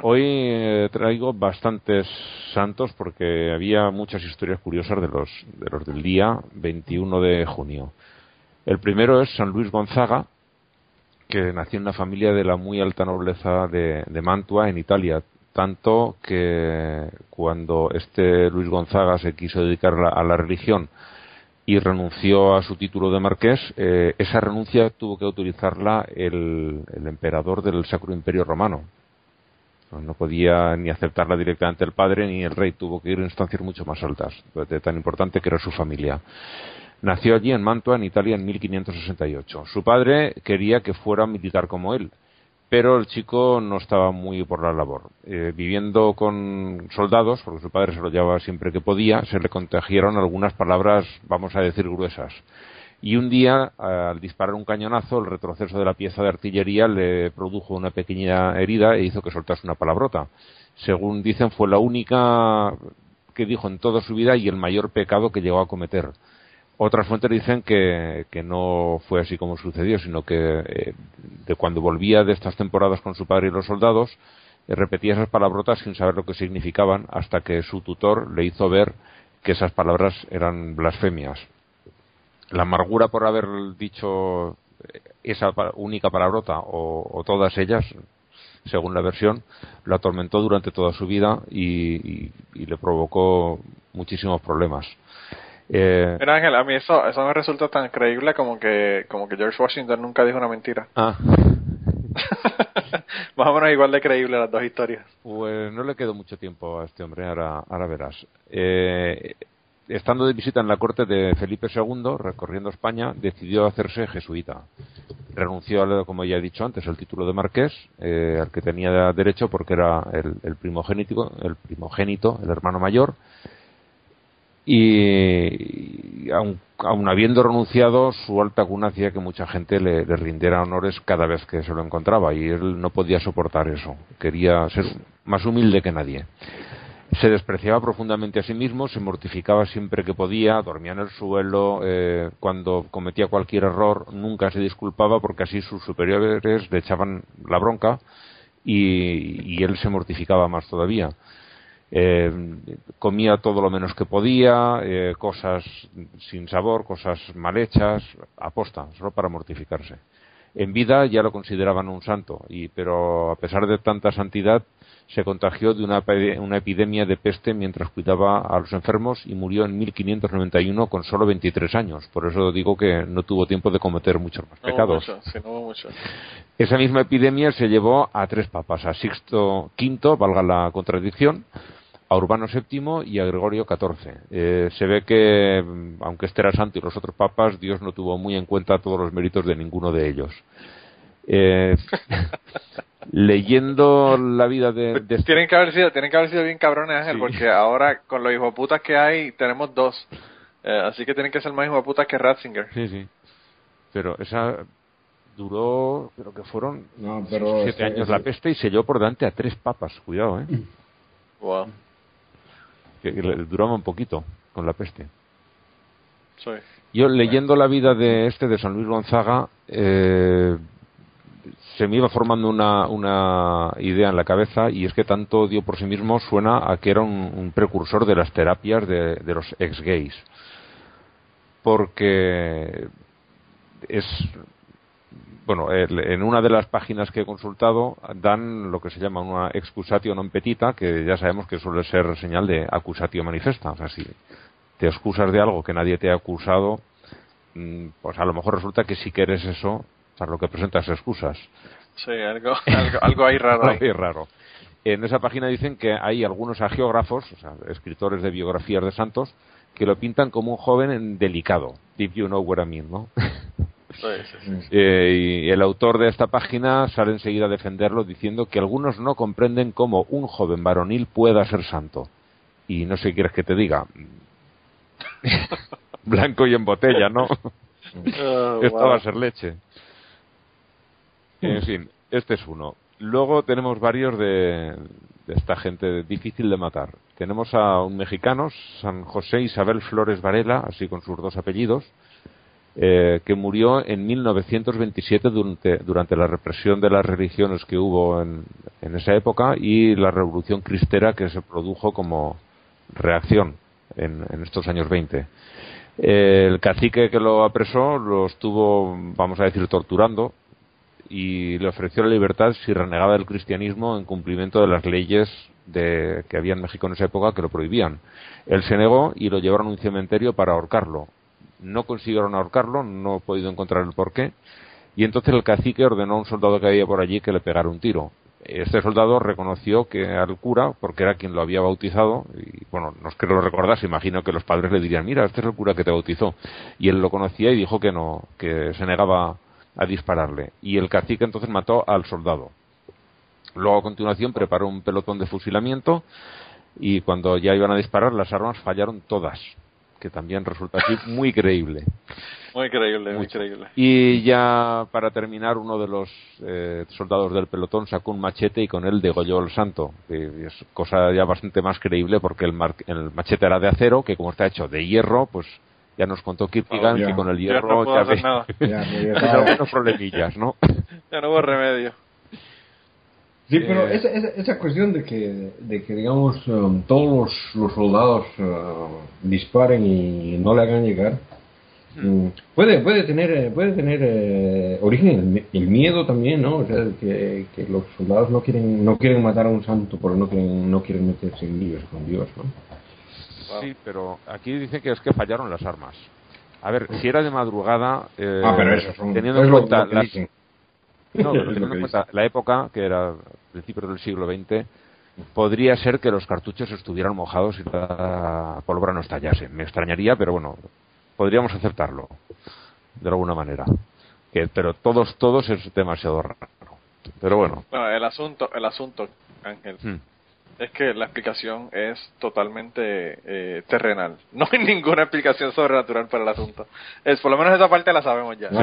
Hoy eh, traigo bastantes santos porque había muchas historias curiosas de los, de los del día 21 de junio. El primero es San Luis Gonzaga, que nació en una familia de la muy alta nobleza de, Mantua, en Italia. Tanto que cuando este Luis Gonzaga se quiso dedicar a la religión y renunció a su título de marqués, eh, esa renuncia tuvo que autorizarla el, el emperador del Sacro Imperio Romano, no podía ni aceptarla directamente el padre ni el rey, tuvo que ir a instancias mucho más altas, de tan importante que era su familia. Nació allí en Mantua, en Italia, en 1568. Su padre quería que fuera militar como él, pero el chico no estaba muy por la labor. Eh, viviendo con soldados, porque su padre se lo llevaba siempre que podía, se le contagiaron algunas palabras, vamos a decir, gruesas. Y un día, al disparar un cañonazo, el retroceso de la pieza de artillería le produjo una pequeña herida e hizo que soltase una palabrota. Según dicen, fue la única que dijo en toda su vida y el mayor pecado que llegó a cometer. Otras fuentes dicen que, no fue así como sucedió, sino que eh, de cuando volvía de estas temporadas con su padre y los soldados, eh, repetía esas palabrotas sin saber lo que significaban, hasta que su tutor le hizo ver que esas palabras eran blasfemias. La amargura por haber dicho esa única palabrota o, todas ellas, según la versión, lo atormentó durante toda su vida y le provocó muchísimos problemas. Eh, Mira Ángel, a mí eso, eso me resulta tan creíble como que, como que George Washington nunca dijo una mentira. Ah. Más o menos igual de creíble las dos historias. Pues no le quedó mucho tiempo a este hombre, ahora, ahora verás. Eh, estando de visita en la corte de Felipe II, recorriendo España, decidió hacerse jesuita. Renunció, como ya he dicho antes, al título de marqués, eh, al que tenía derecho porque era el, el, primogénito, el primogénito, el hermano mayor, y aun, habiendo renunciado su alta cuna hacía que mucha gente le, rindiera honores cada vez que se lo encontraba y él no podía soportar eso. Quería ser más humilde que nadie. Se despreciaba profundamente a sí mismo se mortificaba siempre que podía dormía en el suelo eh, cuando cometía cualquier error nunca se disculpaba porque así sus superiores le echaban la bronca y él se mortificaba más todavía eh, comía todo lo menos que podía, eh, cosas sin sabor, cosas mal hechas, aposta, solo para mortificarse. En vida ya lo consideraban un santo, y, pero a pesar de tanta santidad, se contagió de una, una, epidemia de peste mientras cuidaba a los enfermos y murió en 1591 con solo 23 años. Por eso digo que no tuvo tiempo de cometer muchos más pecados. Esa misma epidemia se llevó a tres papas, a Sixto V, valga la contradicción, a Urbano VII y a Gregorio XIV. Eh, se ve que, aunque este era santo y los otros papas, Dios no tuvo muy en cuenta todos los méritos de ninguno de ellos. Eh, leyendo la vida de, tienen que haber sido tienen que haber sido bien cabrones Ángel porque ahora con los hijoputas que hay tenemos dos. Eh, así que tienen que ser más hijoputas que Ratzinger. Sí sí. Pero esa duró creo que fueron siete años la peste y se llevó por delante a tres papas cuidado eh wow que, duraba un poquito con la peste. Yo leyendo la vida de este, de San Luis Gonzaga, eh, se me iba formando una, una idea en la cabeza y es que tanto odio por sí mismo suena a que era un, precursor de las terapias de, los ex-gays. Porque es bueno, en una de las páginas que he consultado dan lo que se llama una excusatio non petita, que ya sabemos que suele ser señal de acusatio manifesta. O sea, si te excusas de algo que nadie te ha acusado, mm, pues a lo mejor resulta que sí que eres eso para lo que presentas excusas. Sí, algo, algo, ahí raro. Ahí. raro. En esa página dicen que hay algunos agiógrafos, o sea, escritores de biografías de santos, que lo pintan como un joven delicado. If you know what I mean, ¿no? Eh, y el autor de esta página sale enseguida a defenderlo diciendo que algunos no comprenden cómo un joven varonil pueda ser santo. Y no sé qué quieres que te diga. Blanco y en botella, ¿no? Oh, Esto va a ser leche. En fin, este es uno. Luego tenemos varios de, esta gente difícil de matar. Tenemos a un mexicano, San José Isabel Flores Varela, así con sus dos apellidos, eh, que murió en 1927 durante, durante, la represión de las religiones que hubo en, esa época y la revolución cristera que se produjo como reacción en, estos años 20. el cacique que lo apresó lo estuvo, vamos a decir, torturando y le ofreció la libertad si renegaba del cristianismo en cumplimiento de las leyes de, que había en México en esa época que lo prohibían. Él se negó y lo llevaron a un cementerio para ahorcarlo no consiguieron ahorcarlo, no he podido encontrar el porqué, y entonces el cacique ordenó a un soldado que había por allí que le pegara un tiro. Este soldado reconoció que al cura, porque era quien lo había bautizado, y bueno, no es que lo recordase, imagino que los padres le dirían, mira, este es el cura que te bautizó. Y él lo conocía y dijo que no, que se negaba a dispararle. Y el cacique entonces mató al soldado. Luego a continuación preparó un pelotón de fusilamiento y cuando ya iban a disparar las armas fallaron todas, que también resulta aquí muy creíble. Muy creíble, muy, creíble. Y ya para terminar, uno de los eh, soldados del pelotón sacó un machete y con él degolló al santo. Que es cosa ya bastante más creíble porque el, el, machete era de acero, que como está hecho de hierro, pues ya nos contó Kierkegaard oh, que con el hierro ya, no ya, nada. ya, algunos problemillas, ¿no? ya no hubo remedio. Sí, pero esa, esa, esa, cuestión de que, de que digamos, um, todos los, soldados uh, disparen y no le hagan llegar, um, puede, puede tener, eh, puede tener eh, origen el, miedo también, ¿no? O sea, que, que, los soldados no quieren, no quieren matar a un santo porque no quieren, no quieren meterse en líos con Dios, ¿no? Sí, pero aquí dice que es que fallaron las armas. A ver, si era de madrugada, eh, ah, pero eso son, teniendo en cuenta las, no, pero teniendo en cuenta la época, que era principios del siglo XX, podría ser que los cartuchos estuvieran mojados y la pólvora no estallase. Me extrañaría, pero bueno, podríamos aceptarlo de alguna manera. Que, pero todos, todos es demasiado raro. Pero bueno. Bueno, el asunto, el asunto, Ángel, hmm. Es que la explicación es totalmente eh, terrenal. No hay ninguna explicación sobrenatural para el asunto. Es, por lo menos esa parte la sabemos ya.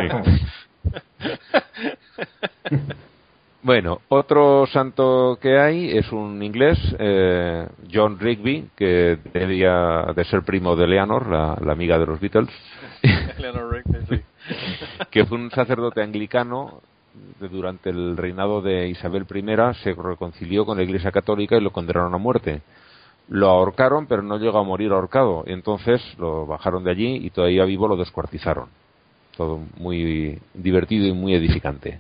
Bueno, otro santo que hay es un inglés, eh, John Rigby, que debía de ser primo de Leonor, la, amiga de los Beatles. Rigby, que fue un sacerdote anglicano durante el reinado de Isabel I, se reconcilió con la Iglesia Católica y lo condenaron a muerte. Lo ahorcaron, pero no llegó a morir ahorcado. Entonces lo bajaron de allí y todavía vivo lo descuartizaron. Todo muy divertido y muy edificante.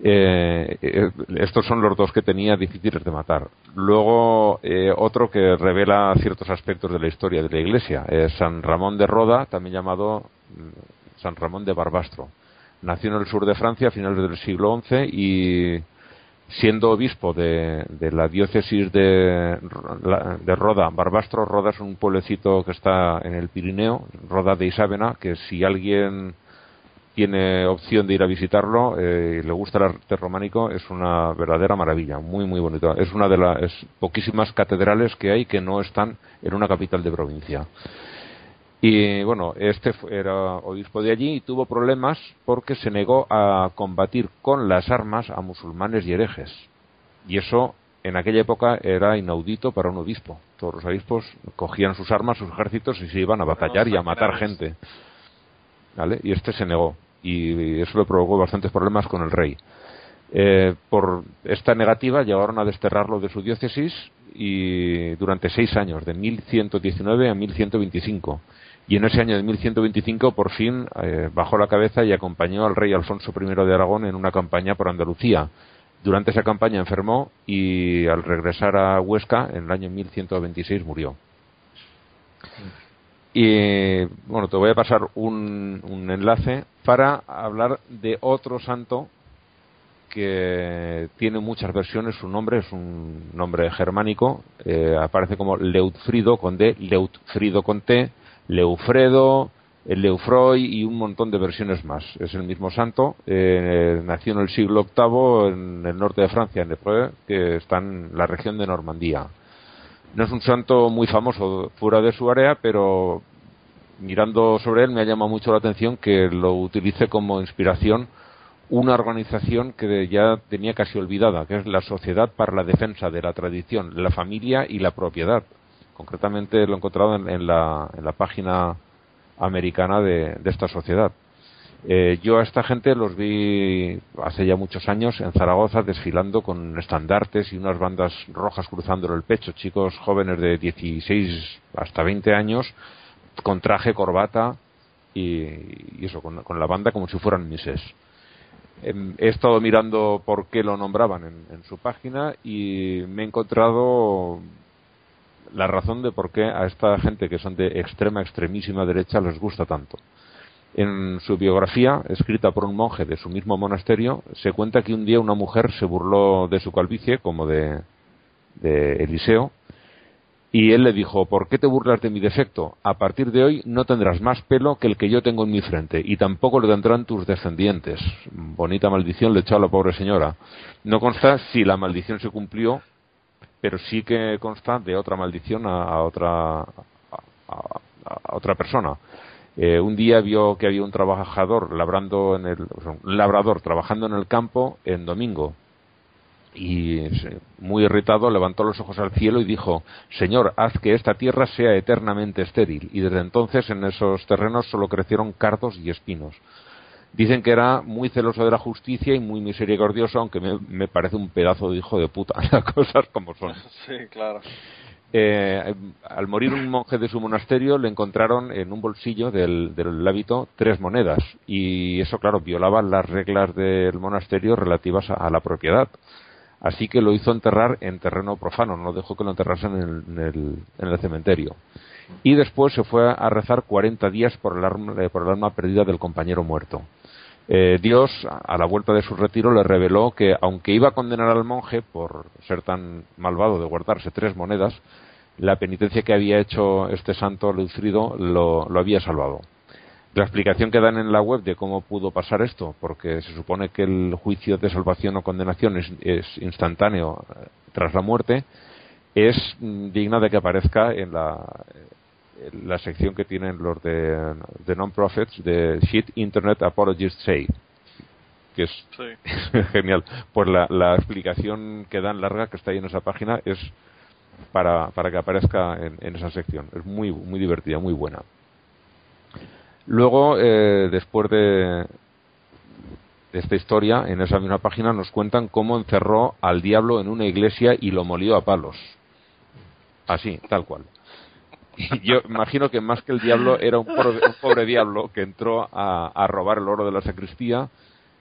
Eh, eh, estos son los dos que tenía difíciles de matar. Luego, eh, otro que revela ciertos aspectos de la historia de la Iglesia es San Ramón de Roda, también llamado mm, San Ramón de Barbastro. Nació en el sur de Francia a finales del siglo XI y siendo obispo de, la diócesis de, de, Roda, Barbastro, Roda es un pueblecito que está en el Pirineo, Roda de Isábena, que si alguien tiene opción de ir a visitarlo eh, y le gusta el arte románico, es una verdadera maravilla, muy, muy bonito. Es una de las poquísimas catedrales que hay que no están en una capital de provincia. Y bueno, este era obispo de allí y tuvo problemas porque se negó a combatir con las armas a musulmanes y herejes. Y eso en aquella época era inaudito para un obispo. Todos los obispos cogían sus armas, sus ejércitos y se iban a batallar y a matar gente. ¿Vale? Y este se negó y eso le provocó bastantes problemas con el rey. Eh, por esta negativa llegaron a desterrarlo de su diócesis y durante seis años, de 1119 a 1125. Y en ese año de 1125 por fin eh, bajó la cabeza y acompañó al rey Alfonso I de Aragón en una campaña por Andalucía. Durante esa campaña enfermó y al regresar a Huesca en el año 1126 murió. Y bueno, te voy a pasar un, enlace para hablar de otro santo que tiene muchas versiones. Su nombre es un nombre germánico. Eh, aparece como Leutfrido con D, Leutfrido con T, Leufredo, Leufroy y un montón de versiones más. Es el mismo santo. Eh, nació en el siglo VIII en el norte de Francia, en Epreuve, que está en la región de Normandía. No es un santo muy famoso fuera de su área, pero mirando sobre él me ha llamado mucho la atención que lo utilice como inspiración una organización que ya tenía casi olvidada, que es la Sociedad para la Defensa de la Tradición, la Familia y la Propiedad. Concretamente lo he encontrado en, la, en la, página americana de, esta sociedad. Eh, yo a esta gente los vi hace ya muchos años en Zaragoza desfilando con estandartes y unas bandas rojas cruzando el pecho, chicos jóvenes de 16 hasta 20 años con traje, corbata y, eso, con, la banda como si fueran mises. Em, he estado mirando por qué lo nombraban en, su página y me he encontrado la razón de por qué a esta gente que son de extrema, extremísima derecha les gusta tanto. En su biografía, escrita por un monje de su mismo monasterio, se cuenta que un día una mujer se burló de su calvicie, como de, Eliseo, Y él le dijo, ¿por qué te burlas de mi defecto? A partir de hoy no tendrás más pelo que el que yo tengo en mi frente, y tampoco lo tendrán tus descendientes. Bonita maldición le echó a la pobre señora. No consta si la maldición se cumplió, pero sí que consta de otra maldición a, otra a, otra persona. Eh, un día vio que había un trabajador labrando en el, un labrador trabajando en el campo en domingo y muy irritado levantó los ojos al cielo y dijo Señor, haz que esta tierra sea eternamente estéril. Y desde entonces en esos terrenos solo crecieron cardos y espinos. Dicen que era muy celoso de la justicia y muy misericordioso, aunque me, parece un pedazo de hijo de puta, las cosas como son. Sí, claro. Eh, al morir un monje de su monasterio le encontraron en un bolsillo del, del, hábito tres monedas y eso claro violaba las reglas del monasterio relativas a la propiedad Así que lo hizo enterrar en terreno profano, no dejó que lo enterrasen en el, en el, cementerio. Y después se fue a rezar 40 días por el, alma, eh, por el alma perdida del compañero muerto. Eh, Dios, a la vuelta de su retiro, le reveló que, aunque iba a condenar al monje por ser tan malvado de guardarse tres monedas, la penitencia que había hecho este santo Lucifrido lo, lo había salvado. La explicación que dan en la web de cómo pudo pasar esto, porque se supone que el juicio de salvación o condenación es, instantáneo eh, tras la muerte, es mm, digna de que aparezca en la, la sección que tienen los de, de non-profits de Shit Internet Apologists Say, que es genial. Pues la, la, explicación que dan larga que está ahí en esa página es para, para que aparezca en, en esa sección. Es muy, muy divertida, muy buena. Luego, eh, después de, esta historia, en esa misma página nos cuentan cómo encerró al diablo en una iglesia y lo molió a palos. Así, tal cual. Y yo imagino que más que el diablo era un pobre, diablo que entró a, a, robar el oro de la sacristía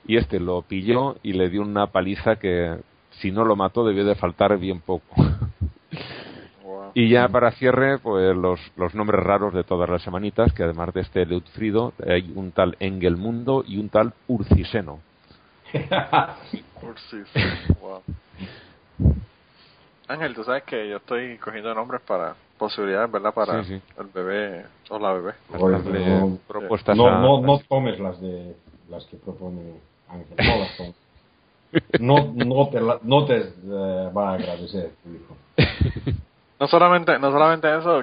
y este lo pilló y le dio una paliza que si no lo mató debió de faltar bien poco. Y ya para cierre, pues los, los nombres raros de todas las semanitas, que además de este Leutfrido, hay un tal Engelmundo y un tal Urciseno. Urciseno, Ángel, tú sabes que yo estoy cogiendo nombres para posibilidades, ¿verdad? Para el bebé o la bebé. no, propuestas no, no, tomes las de las que propone Ángel, no las tomes. No, no te, no te eh, va a agradecer tu hijo. No solamente, no solamente eso,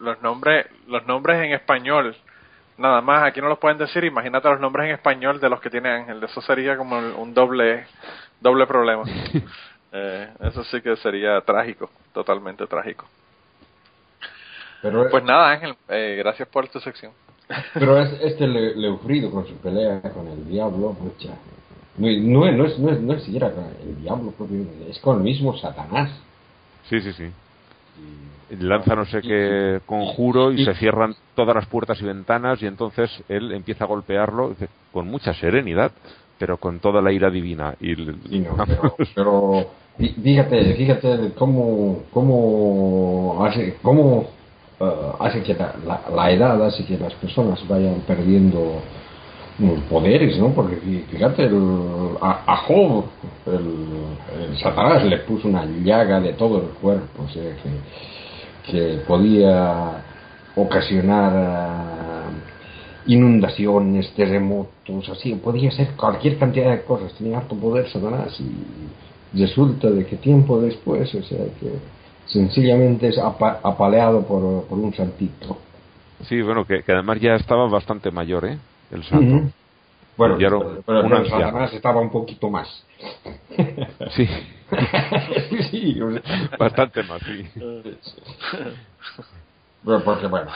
los nombres, los nombres en español, nada más, aquí no los pueden decir, imagínate los nombres en español de los que tiene Ángel, eso sería como un doble, doble problema. eh, eso sí que sería trágico, totalmente trágico. Pero, pues nada, Ángel, eh, gracias por tu sección. Pero es, este le, Leufrido con su pelea con el diablo, mucha. No, no, no, es, no, es, no es siquiera con el diablo propio, es con el mismo Satanás. Sí, sí, sí lanza no sé qué conjuro y, se cierran todas las puertas y ventanas y entonces él empieza a golpearlo con mucha serenidad pero con toda la ira divina y, pero, fíjate fíjate cómo cómo hace cómo uh, hace que la, edad hace que las personas vayan perdiendo poderes, ¿no? Porque fíjate, a, Job, el, Satanás le puso una llaga de todo el cuerpo, o sea, que, que podía ocasionar uh, inundaciones, terremotos, así, podía ser cualquier cantidad de cosas, tenía harto poder Satanás y resulta de que tiempo después, o sea, que sencillamente es apaleado por, por un santito. Sí, bueno, que, que además ya estaba bastante mayor, ¿eh? el santo. Bueno, pero, el estaba un poquito más. Sí. sí bastante más, sí. Bueno, porque bueno.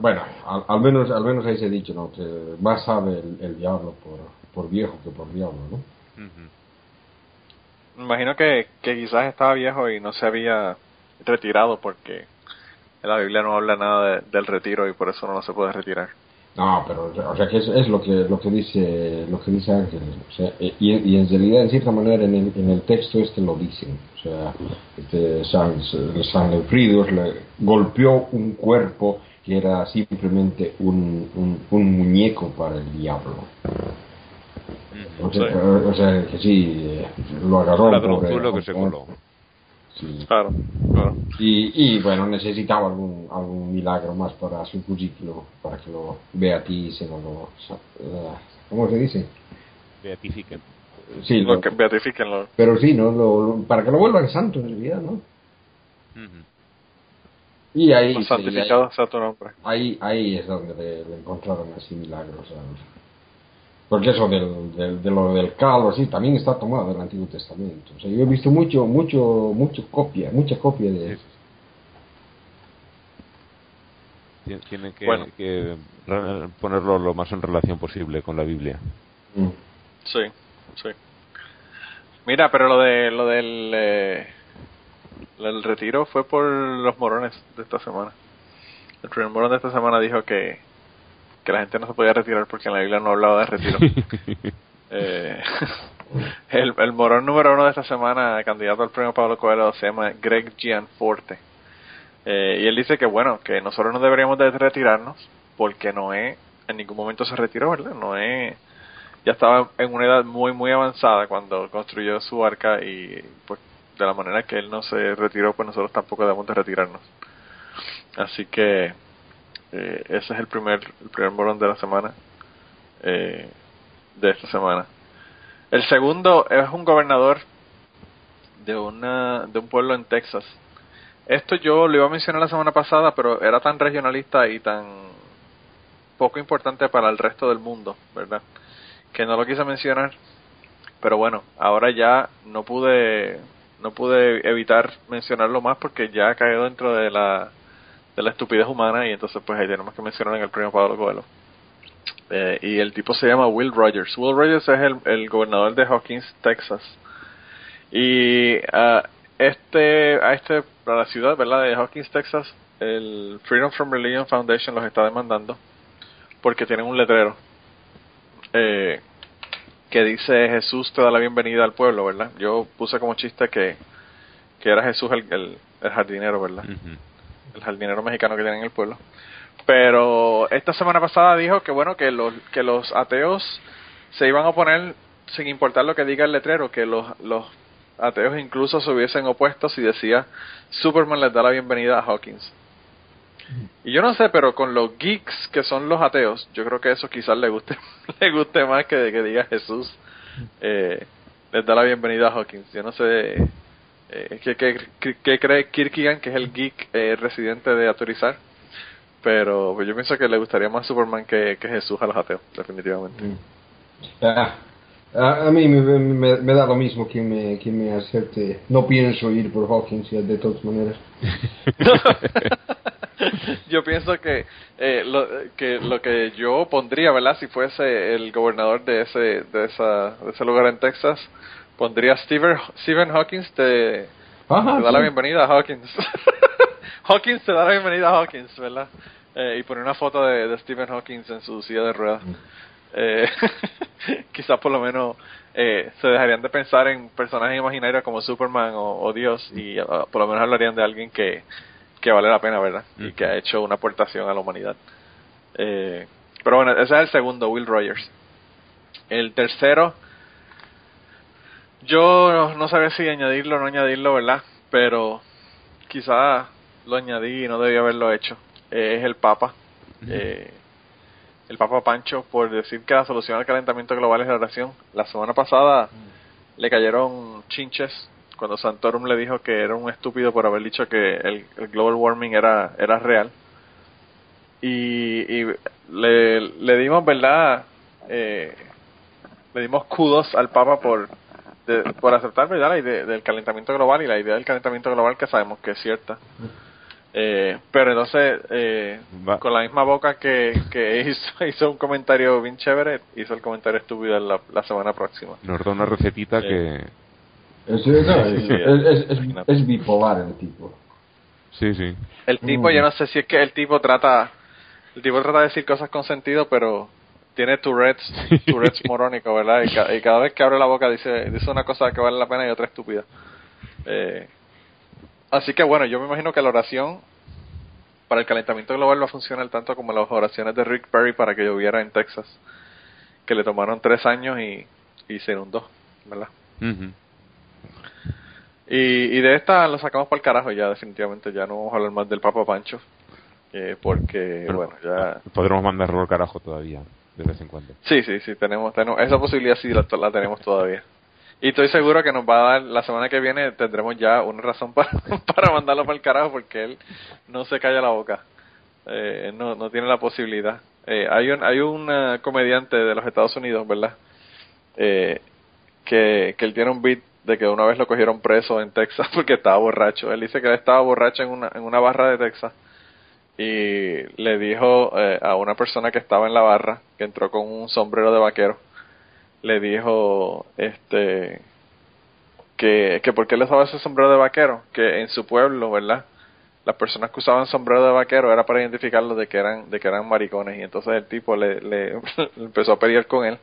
Bueno, al, menos al menos ahí se ha dicho, ¿no? Que más sabe el, diablo por, por, viejo que por diablo, ¿no? Me imagino que, que quizás estaba viejo y no se había retirado porque en la Biblia no habla nada del retiro y por eso no se puede retirar. No, pero o sea que es, lo que lo que dice lo que dice Ángel, o sea, eh, y, en realidad en cierta manera en el, en el texto este lo dicen, o sea, este San, San le golpeó un cuerpo que era simplemente un, un muñeco para el diablo. O sea, o sea que sí, lo agarró. Un que se coló. Sí. Claro, claro. Y, y bueno, necesitaba algún, algún milagro más para su currículo, para que lo beaticen o lo... eh, ¿Cómo se dice? Beatifiquen. Sí, Lo lo- que beatifíquenlo. pero sí, ¿no? Lo, lo- para que lo vuelvan santo en realidad, ¿no? Ujú. Y ahí, sí, santificado sea tu nombre. ahí, ahí es donde le, le encontraron así milagros. ¿sabes? Porque eso del, del, de lo del calo, sí, también está tomado del Antiguo Testamento. O sea, yo he visto mucho, mucho, mucho copia, mucha copia de Sí. Tien- Tienen que, Bueno. que re- ponerlo lo más en relación posible con la Biblia. Mm. Sí, sí. Mira, pero lo de lo del eh, lo del retiro fue por los morones de esta semana. El primer morón de esta semana dijo que que la gente no se podía retirar porque en la Biblia no hablaba de retiro. Eh, el, el morón número uno de esta semana, candidato al premio Pablo Coelho, se llama Greg Gianforte. Eh, y él dice que bueno, que nosotros no deberíamos de retirarnos porque Noé en ningún momento se retiró, ¿verdad? Noé ya estaba en una edad muy muy avanzada cuando construyó su arca y pues de la manera que él no se retiró, pues nosotros tampoco debemos de retirarnos. Así que eh, ese es el primer el primer morón de la semana eh, de esta semana. El segundo es un gobernador de una de un pueblo en Texas. Esto yo lo iba a mencionar la semana pasada, pero era tan regionalista y tan poco importante para el resto del mundo, ¿verdad? Que no lo quise mencionar. Pero bueno, ahora ya no pude no pude evitar mencionarlo más porque ya ha caído dentro de la de la estupidez humana y entonces pues ahí tenemos que mencionar en el premio Pablo Coelho. Eh, y el tipo se llama Will Rogers. Will Rogers es el, el gobernador de Hawkins, Texas. Y a este, a este, a la ciudad, ¿verdad? De Hawkins, Texas, el Freedom from Religion Foundation los está demandando porque tienen un letrero eh, que dice Jesús te da la bienvenida al pueblo, ¿verdad? Yo puse como chiste que, que era Jesús el, el, jardinero, ¿verdad? El jardinero mexicano que tiene en el pueblo. Pero esta semana pasada dijo que bueno que los que los ateos se iban a oponer sin importar lo que diga el letrero, que los los ateos incluso se hubiesen opuesto si decía Superman les da la bienvenida a Hawkins. Y yo no sé, pero con los geeks que son los ateos, yo creo que eso quizás le guste le guste más que, que diga Jesús eh, les da la bienvenida a Hawkins. Yo no sé eh, ¿qué, qué, qué- qué cree Kierkegaard, que es el geek eh, residente de autorizar? Pero pues, yo pienso que le gustaría más Superman que, que Jesús a los ateos, definitivamente. Mm. Ah, a, a mí me, me, me da lo mismo que me, que me acepte. No pienso ir por Hawkins de todas maneras. yo pienso que, eh, lo, que lo que yo pondría, ¿verdad? Si fuese el gobernador de ese, de esa, de ese lugar en Texas, pondría Stephen, Stephen Hawkins te, Ajá, te da la bienvenida a Hawkins. Hawkins te da la bienvenida a Hawkins, ¿verdad? Eh, y pone una foto de, de Stephen Hawkins en su silla de ruedas. Eh, quizás por lo menos eh, se dejarían de pensar en personajes imaginarios como Superman o, o Dios y ah, por lo menos hablarían de alguien que, que vale la pena, ¿verdad? Y que ha hecho una aportación a la humanidad. Eh, pero bueno, ese es el segundo, Will Rogers. El tercero, yo no sabía si añadirlo o no añadirlo, ¿verdad? Pero quizá lo añadí y no debía haberlo hecho. Eh, es el Papa. Eh, el Papa Pancho por decir que la solución al calentamiento global es la oración. La semana pasada le cayeron chinches cuando Santorum le dijo que era un estúpido por haber dicho que el, el global warming era, era real. Y, y le, le dimos, ¿verdad? Eh, le dimos kudos al Papa por, de- por aceptar ¿verdad? la idea del calentamiento global y la idea del calentamiento global que sabemos que es cierta. Eh, pero entonces, eh, con la misma boca que, que hizo, hizo un comentario bien chévere, hizo el comentario estúpido la, la semana próxima. Nos da una recetita que... Es, es- no, Sí, es- sí, es- es- es- imagínate. es bipolar el tipo. Sí, sí. El tipo, yo no sé si es que el tipo trata, el tipo trata de decir cosas con sentido, pero tiene Tourette's, Tourette's morónico, ¿verdad? Y, ca- y cada vez que abre la boca dice, dice una cosa que vale la pena y otra estúpida. Eh, así que bueno, yo me imagino que la oración para el calentamiento global va a funcionar tanto como las oraciones de Rick Perry para que lloviera en Texas, que le tomaron tres años y, y se inundó, ¿verdad? Y, y de esta lo sacamos para el carajo ya, definitivamente. Ya no vamos a hablar más del Papa Pancho. Eh, porque, bueno, ya. Podremos mandarlo al carajo todavía, de vez en cuando. Sí, sí, sí, tenemos, tenemos esa posibilidad sí la, la tenemos todavía. Y estoy seguro que nos va a dar, la semana que viene tendremos ya una razón para, para mandarlo para el carajo porque él no se calla la boca. Eh, no, no tiene la posibilidad. Eh, hay un hay un eh, comediante de los Estados Unidos, ¿verdad? Eh, que, que él tiene un beat de que una vez lo cogieron preso en Texas porque estaba borracho. Él dice que él estaba borracho en una, en una barra de Texas y le dijo eh, a una persona que estaba en la barra, que entró con un sombrero de vaquero, le dijo este que, que por qué le usaba ese sombrero de vaquero, que en su pueblo, ¿verdad? Las personas que usaban sombrero de vaquero era para identificarlos de que eran de que eran maricones y entonces el tipo le, le empezó a pelear con él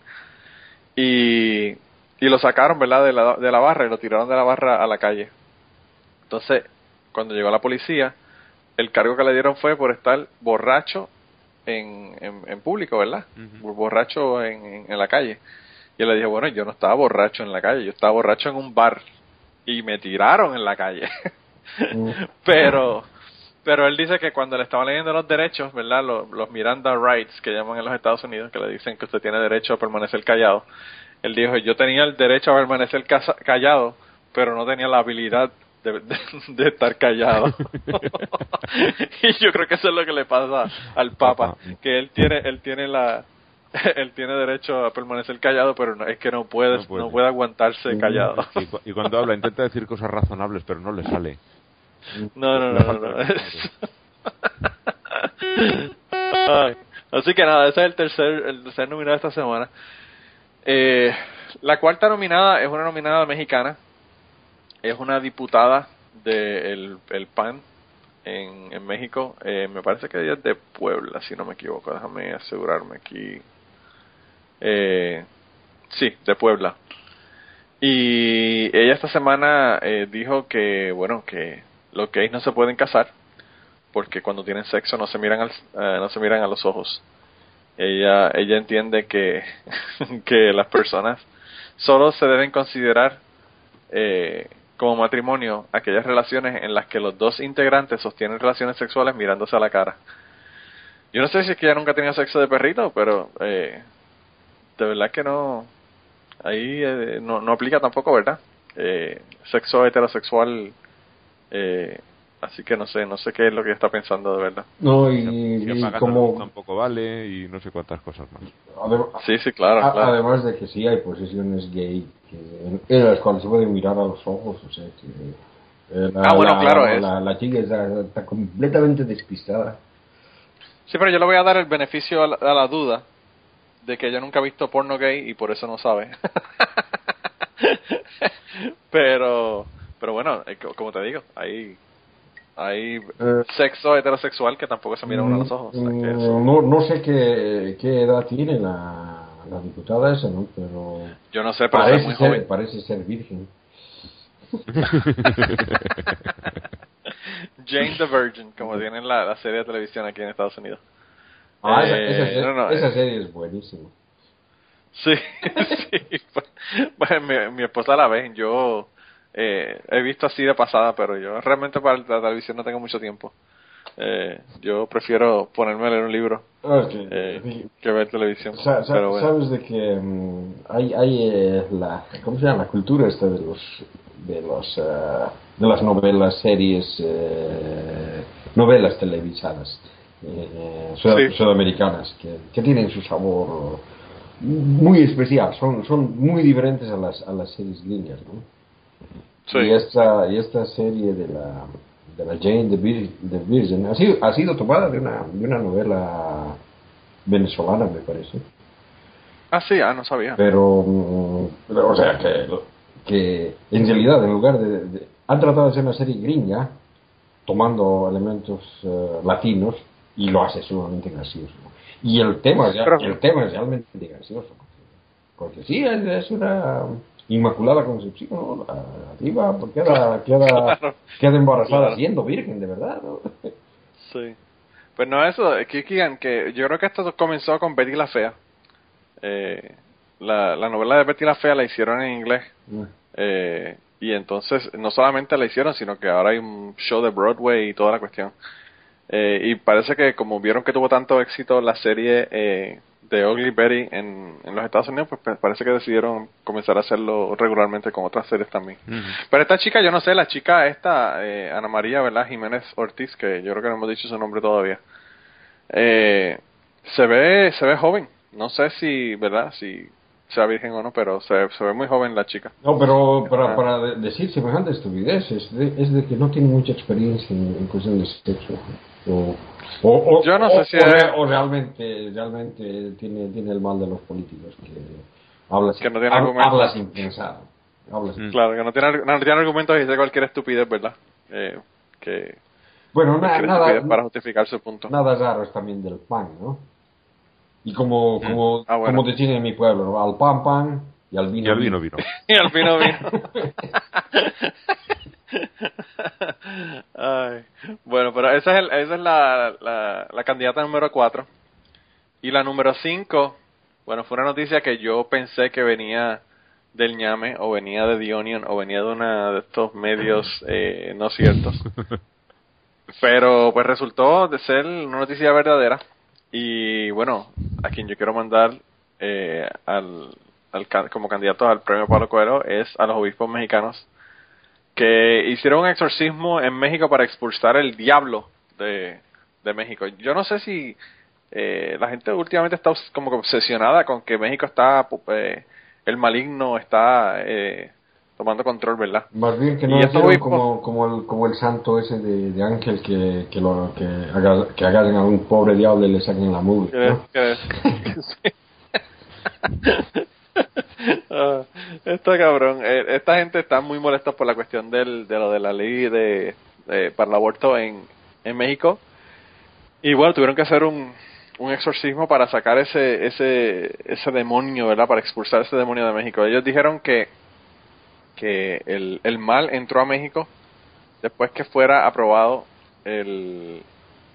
y, y lo sacaron, ¿verdad? De la, de la barra y lo tiraron de la barra a la calle. Entonces, cuando llegó la policía, el cargo que le dieron fue por estar borracho en, en, en público, ¿verdad? Borracho en, en, en la calle. Y él le dijo, bueno, yo no estaba borracho en la calle, yo estaba borracho en un bar y me tiraron en la calle. pero pero él dice que cuando le estaban leyendo los derechos, ¿verdad? Los, los, Miranda Rights que llaman en los Estados Unidos, que le dicen que usted tiene derecho a permanecer callado. Él dijo, yo tenía el derecho a permanecer callado, pero no tenía la habilidad de, de, de estar callado. y yo creo que eso es lo que le pasa al Papa, que él tiene él tiene la él tiene derecho a permanecer callado, pero no, es que no puede, no puede, no puede aguantarse callado. Y, y, cuando habla intenta decir cosas razonables, pero no le sale. No, no, no, no, no. Así que nada, ese es el tercer, el tercer nominado de esta semana. Eh, la cuarta nominada es una nominada mexicana. Es una diputada del de el PAN en, en México. Eh, me parece que ella es de Puebla, si no me equivoco. Déjame asegurarme aquí. Eh, sí, de Puebla. Y ella esta semana eh, dijo que, bueno, que los gays no se pueden casar porque cuando tienen sexo no se miran al, uh, no se miran a los ojos. Ella ella entiende que que las personas solo se deben considerar eh, como matrimonio aquellas relaciones en las que los dos integrantes sostienen relaciones sexuales mirándose a la cara. Yo no sé si es que ella nunca ha tenido sexo de perrito, pero eh, de verdad que no ahí eh, no, no aplica tampoco, ¿verdad? Eh, sexo heterosexual eh, así que no sé, no sé qué es lo que está pensando de verdad. No, y, que, y como tampoco vale y no sé cuántas cosas más. Adem sí, sí, claro, a, claro, Además de que sí hay posiciones gay que, en, en, las cuales se puede mirar a los ojos, o sea que... Eh, la, ah, bueno, la, claro, la, es. La, la chica está, está, completamente despistada. Sí, pero yo le voy a dar el beneficio a la, a la duda de que ella nunca ha visto porno gay y por eso no sabe. pero pero bueno, eh, como te digo, hay hay eh, sexo heterosexual que tampoco se mira uno a los ojos. O sea, que no, no sé qué, qué edad tiene la, la diputada esa, ¿no? Pero yo no sé, pero parece, muy ser, joven. parece ser virgen. Jane the Virgin, como tienen la, la, serie de televisión aquí en Estados Unidos. Ah, eh, esa, esa, no, no, esa eh. serie es buenísima. Sí, sí. Pues, mi, mi esposa la ve. Yo eh, he visto así de pasada, pero yo realmente para la televisión no tengo mucho tiempo. Eh, yo prefiero ponerme a leer un libro okay. eh, que ver televisión. Sa sa pero bueno. Sabes de que um, hay, hay eh, la, ¿cómo se llama? La cultura esta de los, de los, uh, de las novelas, series, eh, novelas televisadas sud sí. sudamericanas que, que tienen su sabor muy especial, son, son muy diferentes a las, a las series líneas, ¿no? Sí. Y esta, y esta serie de la, de la Jane the, Vir the Virgin ha sido, ha sido tomada de una, de una novela venezolana, me parece. Ah, sí, ah, no sabía. Pero, pero o sea, que, que en realidad, en lugar de, de, Han tratado de hacer una serie gringa, tomando elementos uh, latinos, y lo hace sumamente gracioso. Y el tema, pero, el tema es realmente gracioso. Porque, porque sí, es, es una Inmaculada Concepción, ¿no? La, diva, porque queda, queda, embarazada claro. siendo virgen, de verdad, ¿no? Sí. Pues no, eso, que, que yo creo que esto comenzó con Betty la Fea. Eh, la, la novela de Betty la Fea la hicieron en inglés. Mm. Eh, y entonces no solamente la hicieron, sino que ahora hay un show de Broadway y toda la cuestión. Eh, y parece que como vieron que tuvo tanto éxito la serie eh, de Ugly Betty en, en los Estados Unidos, pues parece que decidieron comenzar a hacerlo regularmente con otras series también. Pero esta chica, yo no sé, la chica esta, eh, Ana María, ¿verdad? Jiménez Ortiz, que yo creo que no hemos dicho su nombre todavía. Eh, se ve se ve joven. No sé si, ¿verdad? Si sea virgen o no, pero se, se ve muy joven la chica. No, pero para, para decir semejante estupidez es de, es de que no tiene mucha experiencia en, en cuestión de sexo. O, o, Yo no o- sé si o, es- re- o realmente, realmente tiene, tiene el mal de los políticos que habla, Que no tiene habla sin pensar. Habla sin- Claro, que no tiene, no tiene argumentos y dice cualquier estupidez, ¿verdad? Eh, que Bueno, na- nada, para justificar su punto. nada raro es también del pan, ¿no? Y como, como, Ah, bueno. como decían en mi pueblo, ¿no? al pan pan y al vino Y al vino vino. y al fin no vino. Ay, bueno, pero esa es, el- esa es la, la, la candidata número 4. Y la número 5, bueno, fue una noticia que yo pensé que venía del ñame, o venía de The Onion, o venía de una de estos medios eh, no ciertos. Pero pues resultó de ser una noticia verdadera. Y bueno, a quien yo quiero mandar eh, al, como candidato al premio Pablo Coelho es a los obispos mexicanos que hicieron un exorcismo en México para expulsar el diablo de, de México. Yo no sé si eh, la gente últimamente está como que obsesionada con que México está, eh, el maligno está eh, tomando control, ¿verdad? Más bien que no Y obispos- como, como, el, como el santo ese de, de Ángel que, que, lo, que, agar- que agarren a un pobre diablo y le saquen la mugre. ¿Qué- ¿no? está cabrón. Eh, esta gente está muy molesta por la cuestión del, de lo de la ley de, de- para el aborto en, en México. Y bueno, tuvieron que hacer un, un exorcismo para sacar ese, ese, ese demonio, ¿verdad? Para expulsar ese demonio de México. Ellos dijeron que, que el, el mal entró a México después que fuera aprobado el,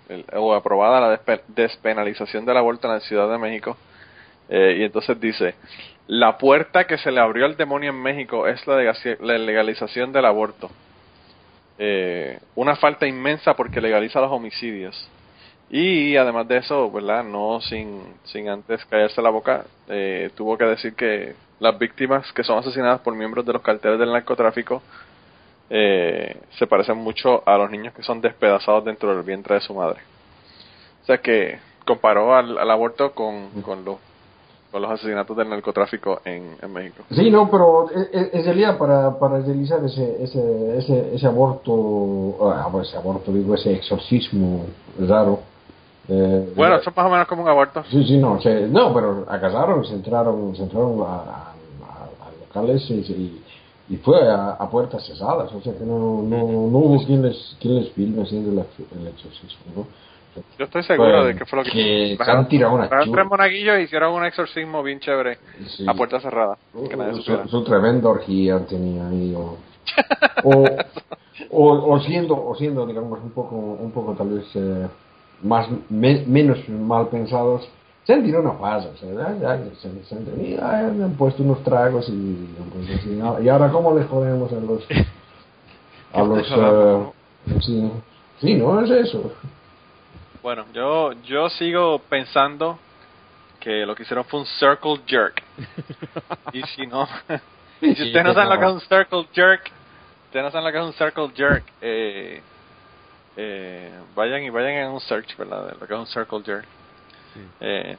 el- o aprobada la despe- despenalización del aborto en la Ciudad de México. Eh, y entonces dice, la puerta que se le abrió al demonio en México es la, la legalización del aborto. Eh, una falta inmensa porque legaliza los homicidios. Y además de eso, ¿verdad? No sin, sin antes callarse la boca, eh, tuvo que decir que las víctimas que son asesinadas por miembros de los carteles del narcotráfico eh, se parecen mucho a los niños que son despedazados dentro del vientre de su madre. O sea que comparó al, al aborto con, con, los, con los asesinatos del narcotráfico en, en México. Sí, no, pero e- e- en realidad para, para realizar ese, ese, ese, ese aborto, ah, ese aborto, digo, ese exorcismo raro. eh, Bueno, eso es más o menos como un aborto. Sí, sí, no, se, no, pero agarraron, se entraron, se entraron a, a- a- a locales y, y- fue a, a puertas cesadas, o sea que no, no, no hubo quien les, quien les filme haciendo el, el exorcismo, ¿no? Yo estoy seguro Pues, de que fue lo que, que Bajaron- han tirado una bajaron chula. tres monaguillos y hicieron un exorcismo bien chévere Sí. a puerta cerrada. que nadie su, supiera. su tremenda orgía tenía ahí o, o, o, o siendo o siendo digamos un poco un poco tal vez eh, más me- menos mal pensados se han tirado una pasa o sea, ya- ya se, se han, han puesto unos tragos y, así, ¿no? y ahora cómo les jodemos a los a los eh, sí, sí no es eso Bueno, yo, yo sigo pensando que lo que hicieron fue un circle jerk. y si no, y si ustedes no saben lo que es un circle jerk, ustedes no saben lo que es un circle jerk, eh, eh, vayan y vayan en un search, ¿verdad? De lo que es un circle jerk. Eh,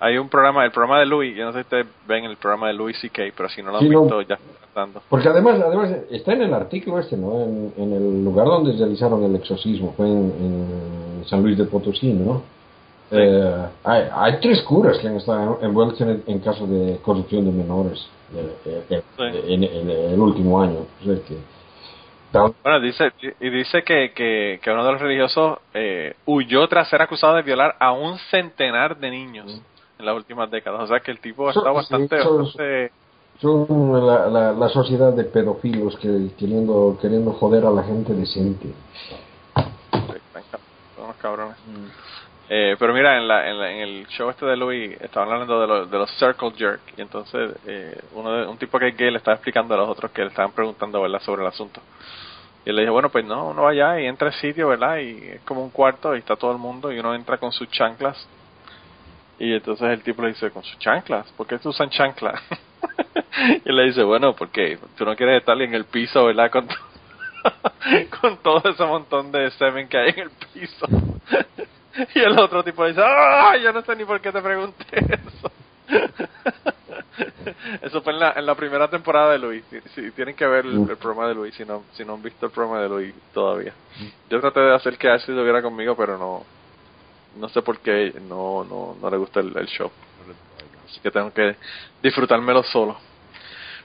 hay un programa, el programa de Louis, yo no sé si ustedes ven el programa de Louis C.K., pero si no lo han Sí, no. visto, ya tratando. Porque además, además está en el artículo este, ¿no? En, en el lugar donde realizaron el exorcismo, fue en, en San Luis de Potosí, ¿no? Eh, hay, hay tres curas que han estado envueltos en, en caso de corrupción de menores eh, eh, eh, Sí. en, en el último año. O sea que, tal- Bueno, dice, y dice que, que, que uno de los religiosos eh, huyó tras ser acusado de violar a un centenar de niños en las últimas décadas. O sea que el tipo está sí, bastante, bastante son la, la, la sociedad de pedofilos que queriendo queriendo joder a la gente decente. son unos cabrones. Eh, pero mira, en, la, en, el show este de Louis estaban hablando de, de los circle jerk y entonces eh, uno de, un tipo que es gay le estaba explicando a los otros que le estaban preguntando ¿verdad? sobre el asunto. Y él le dije, bueno, pues no, uno va allá y entra al sitio, ¿verdad? Y es como un cuarto y está todo el mundo y uno entra con sus chanclas. Y entonces el tipo le dice, ¿con sus chanclas? ¿Por qué tú usan chanclas? y le dice, bueno, porque tú no quieres estar en el piso, ¿verdad? Con, con todo ese montón de semen que hay en el piso. y el otro tipo dice, ¡ah! Yo no sé ni por qué te pregunté eso. Eso fue en la, en la primera temporada de Luis. Si, tienen que ver el, programa de Luis, si no, si no han visto el programa de Luis todavía. Yo traté de hacer que Ashley estuviera conmigo, pero no no sé por qué no, no, no le gusta el, show. Así que tengo que disfrutármelo solo.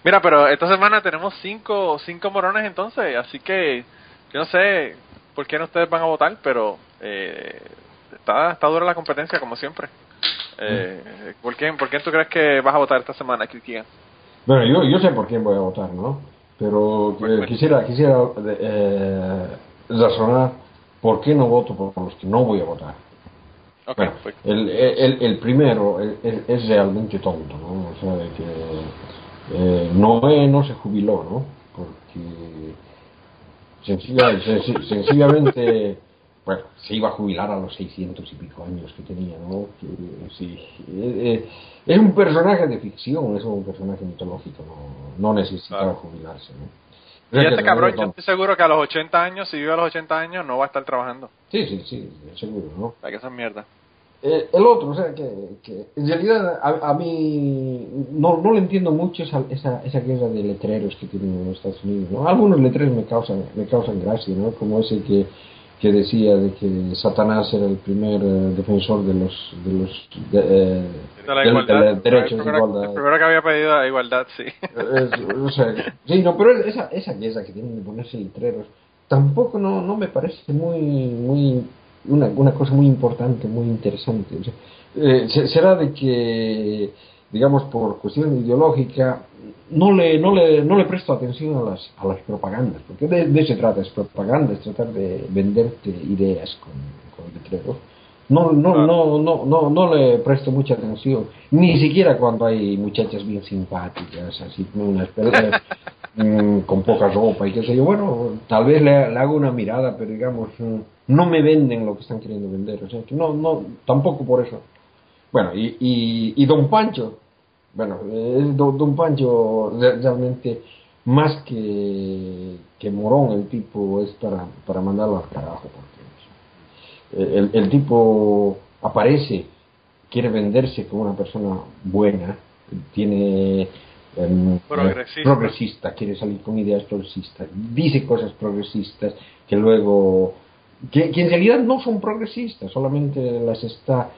Mira, pero esta semana tenemos cinco, cinco morones entonces, así que yo no sé por qué no ustedes van a votar, pero eh, está, está dura la competencia como siempre. Eh, ¿por, quién, ¿Por quién tú crees que vas a votar esta semana, Cristian? Bueno, yo, yo sé por quién voy a votar, ¿no? Pero eh, quisiera, quisiera eh, razonar por qué no voto por los que no voy a votar. Okay, pues. el, el, el, primero es, realmente tonto, ¿no? O sea, de que eh, Noé no se jubiló, ¿no? Porque sencillamente bueno, se iba a jubilar a los 600 y pico años que tenía, ¿no? sí, eh, eh, es un personaje de ficción, es un personaje mitológico, no, no necesitaba jubilarse, ¿no? Y este cabrón, yo estoy seguro que a los 80 años, si vive a los 80 años, no va a estar trabajando. Sí, sí, sí, seguro, ¿no? Para que esa mierda. Eh, el otro, o sea, que, que en realidad a, mí no, no le entiendo mucho esa, esa, esa guerra de letreros que tienen en los Estados Unidos, ¿no? Algunos letreros me causan, me causan gracia, ¿no? Como ese que que decía de que Satanás era el primer eh, defensor de los de los de, eh, de derechos de igualdad. El primero que había pedido igualdad, sí. o sea, sí, no, pero esa esa esa que tienen de ponerse letreros tampoco no no me parece muy muy una, una cosa muy importante, muy interesante. O sea, eh, será de que digamos por cuestión ideológica no le, no le, no le presto atención a las, a las propagandas, porque de, de eso se trata, es propaganda, es tratar de venderte ideas con, con letreros. No, no, no, no, no, no le presto mucha atención, ni siquiera cuando hay muchachas bien simpáticas, así, unas mm, con poca ropa y qué sé yo. Bueno, tal vez le, le, hago una mirada, pero digamos, mm, no me venden lo que están queriendo vender, o sea, que no, no, tampoco por eso. Bueno, y, y, y Don Pancho, bueno, es Don, Pancho realmente más que, que morón el tipo es para, para mandarlo al carajo. Porque el, el tipo aparece, quiere venderse como una persona buena, tiene em, progresista. quiere salir con ideas progresistas, dice cosas progresistas que luego, que, que en realidad no son progresistas, solamente las está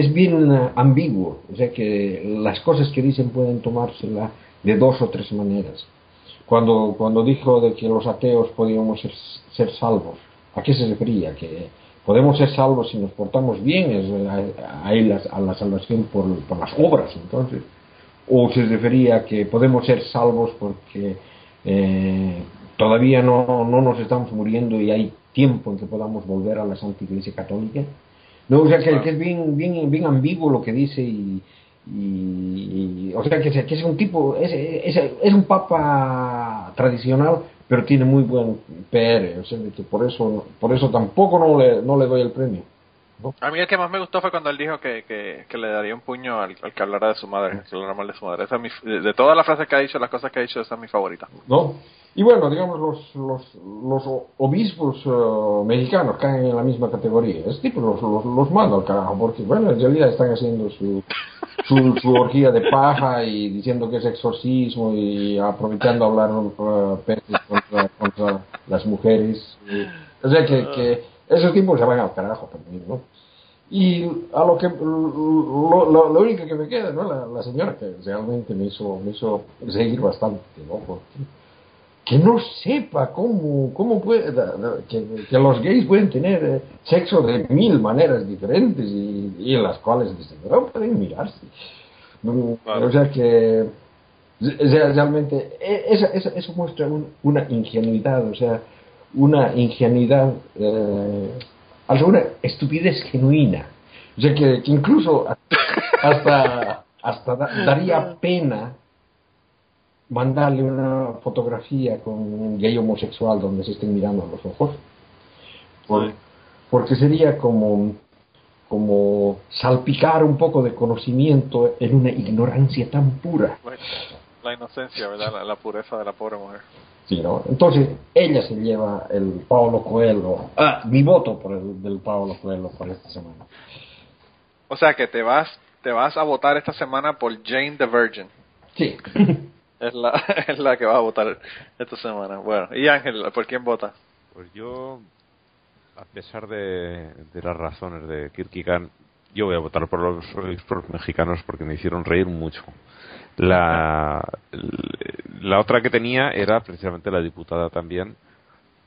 es bien eh, ambiguo, o sea que las cosas que dicen pueden tomársela de dos o tres maneras. Cuando, cuando dijo de que los ateos podíamos ser, salvos, ¿a qué se refería? Que podemos ser salvos si nos portamos bien, es a, a, la salvación por, por, las obras, entonces. O se refería a que podemos ser salvos porque eh, todavía no, no nos estamos muriendo y hay tiempo en que podamos volver a la Santa Iglesia Católica. No, o sea, que, es bien, bien, bien ambiguo lo que dice y, y, o sea, que, que, es un tipo, es, es, es, un papa tradicional, pero tiene muy buen PR, o sea, que por eso, por eso tampoco no le, no le doy el premio. A mí el que más me gustó fue cuando él dijo que, que, que le daría un puño al, que hablara de su madre, que hablara mal de su madre. Esa de, todas las frases que ha dicho, las cosas que ha dicho, esa es mi favorita. ¿No? Y bueno, digamos, los, los, los obispos uh, mexicanos caen en la misma categoría. Es tipo, los, los, los mando al carajo, porque, bueno, en realidad están haciendo su, su, su orgía de paja y diciendo que es exorcismo y aprovechando a hablar uh, contra, contra, las mujeres. o sea que, que esos tipos se van al carajo también. Y a lo que lo, lo, único que me queda, ¿no? La, la, señora que realmente me hizo, me hizo seguir bastante, ¿no? Porque que no sepa cómo, cómo puede, que, que los gays pueden tener eh, sexo de mil maneras diferentes y, y en las cuales no pueden mirarse. O sea que realmente e, eso, eso, eso muestra una ingenuidad, o sea, una ingenuidad, eh, una estupidez genuina. O sea que, incluso hasta, hasta daría pena mandarle una fotografía con un gay homosexual donde se estén mirando a los ojos. porque sería como, como salpicar un poco de conocimiento en una ignorancia tan pura. la inocencia, ¿verdad? La, pureza de la pobre mujer. Sí, ¿no? Entonces, ella se lleva el Pablo Coelho. Ah, mi voto por el del Pablo Coelho para esta semana. O sea que te vas, te vas a votar esta semana por Jane the Virgin. Sí. Es la, es la que va a votar esta semana. Bueno, ¿y Ángel, por quién vota? Pues yo, a pesar de, las razones de Kierkegaard, yo voy a votar por los, mexicanos porque me hicieron reír mucho. La, la otra que tenía era precisamente la diputada también,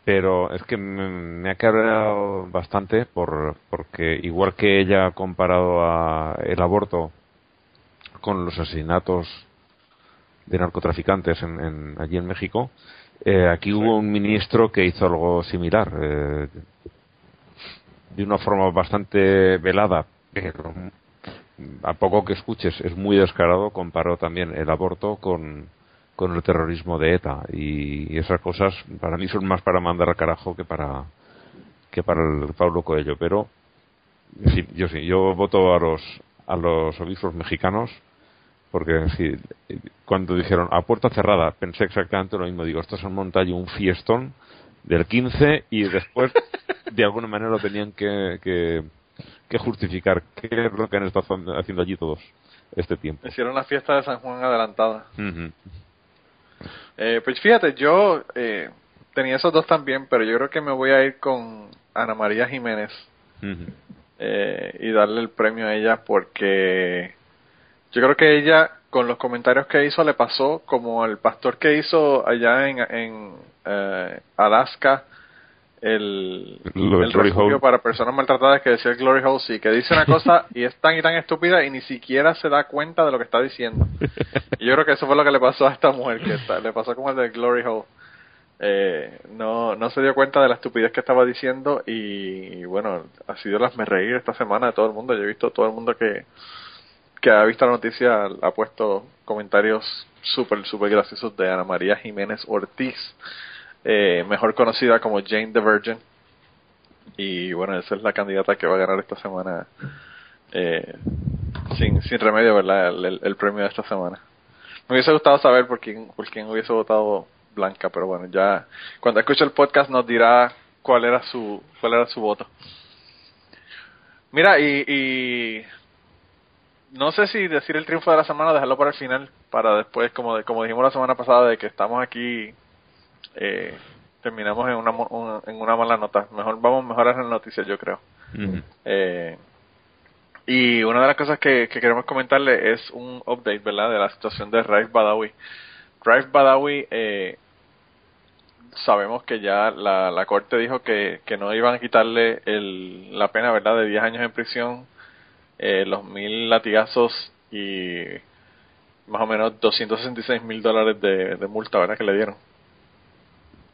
pero es que me, ha cabreado bastante por, porque igual que ella ha comparado a el aborto con los asesinatos de narcotraficantes en, allí en México, eh, aquí hubo un ministro que hizo algo similar, eh, de una forma bastante velada, pero a poco que escuches es muy descarado, comparó también el aborto con, con el terrorismo de ETA. Y, esas cosas para mí son más para mandar al carajo que para que para el Pablo Coelho, pero sí, yo sí, yo voto a los a los obispos mexicanos porque cuando dijeron a puerta cerrada pensé exactamente lo mismo. Digo esto es un montaño un fiestón del 15 y después de alguna manera lo tenían que, que, justificar. Qué es lo que han estado haciendo allí todos este tiempo hicieron la fiesta de San Juan adelantada. Eh, pues fíjate yo eh, tenía esos dos también pero yo creo que me voy a ir con Ana María Jiménez eh, y darle el premio a ella porque yo creo que ella, con los comentarios que hizo, le pasó como el pastor que hizo allá en, en eh, Alaska el, el refugio para personas maltratadas que decía el Glory Hole, sí, que dice una cosa y es tan y tan estúpida y ni siquiera se da cuenta de lo que está diciendo. Y yo creo que eso fue lo que le pasó a esta mujer, que está, le pasó como el del Glory Hole. Eh, no, no se dio cuenta de la estupidez que estaba diciendo y, bueno, ha sido las me reír esta semana de todo el mundo. Yo he visto todo el mundo que, que ha visto la noticia ha puesto comentarios súper, súper graciosos de Ana María Jiménez Ortiz, eh, mejor conocida como Jane the Virgin. Y bueno, esa es la candidata que va a ganar esta semana eh, sin, sin remedio, ¿verdad? El, premio de esta semana. Me hubiese gustado saber por quién, por quién hubiese votado Blanca, pero bueno, ya cuando escuche el podcast nos dirá cuál era su, cuál era su voto. Mira, y, y no sé si decir el triunfo de la semana, dejarlo para el final, para después, como, como dijimos la semana pasada, de que estamos aquí, eh, terminamos en una, en una mala nota. Mejor vamos a mejorar las noticias, yo creo. eh, y una de las cosas que, queremos comentarle es un update, ¿verdad?, de la situación de Raif Badawi. Raif Badawi, eh, sabemos que ya la, la corte dijo que, que no iban a quitarle el, la pena, ¿verdad?, de 10 años en prisión eh, los mil latigazos y más o menos 266 mil dólares de, multa, ¿verdad? Que le dieron.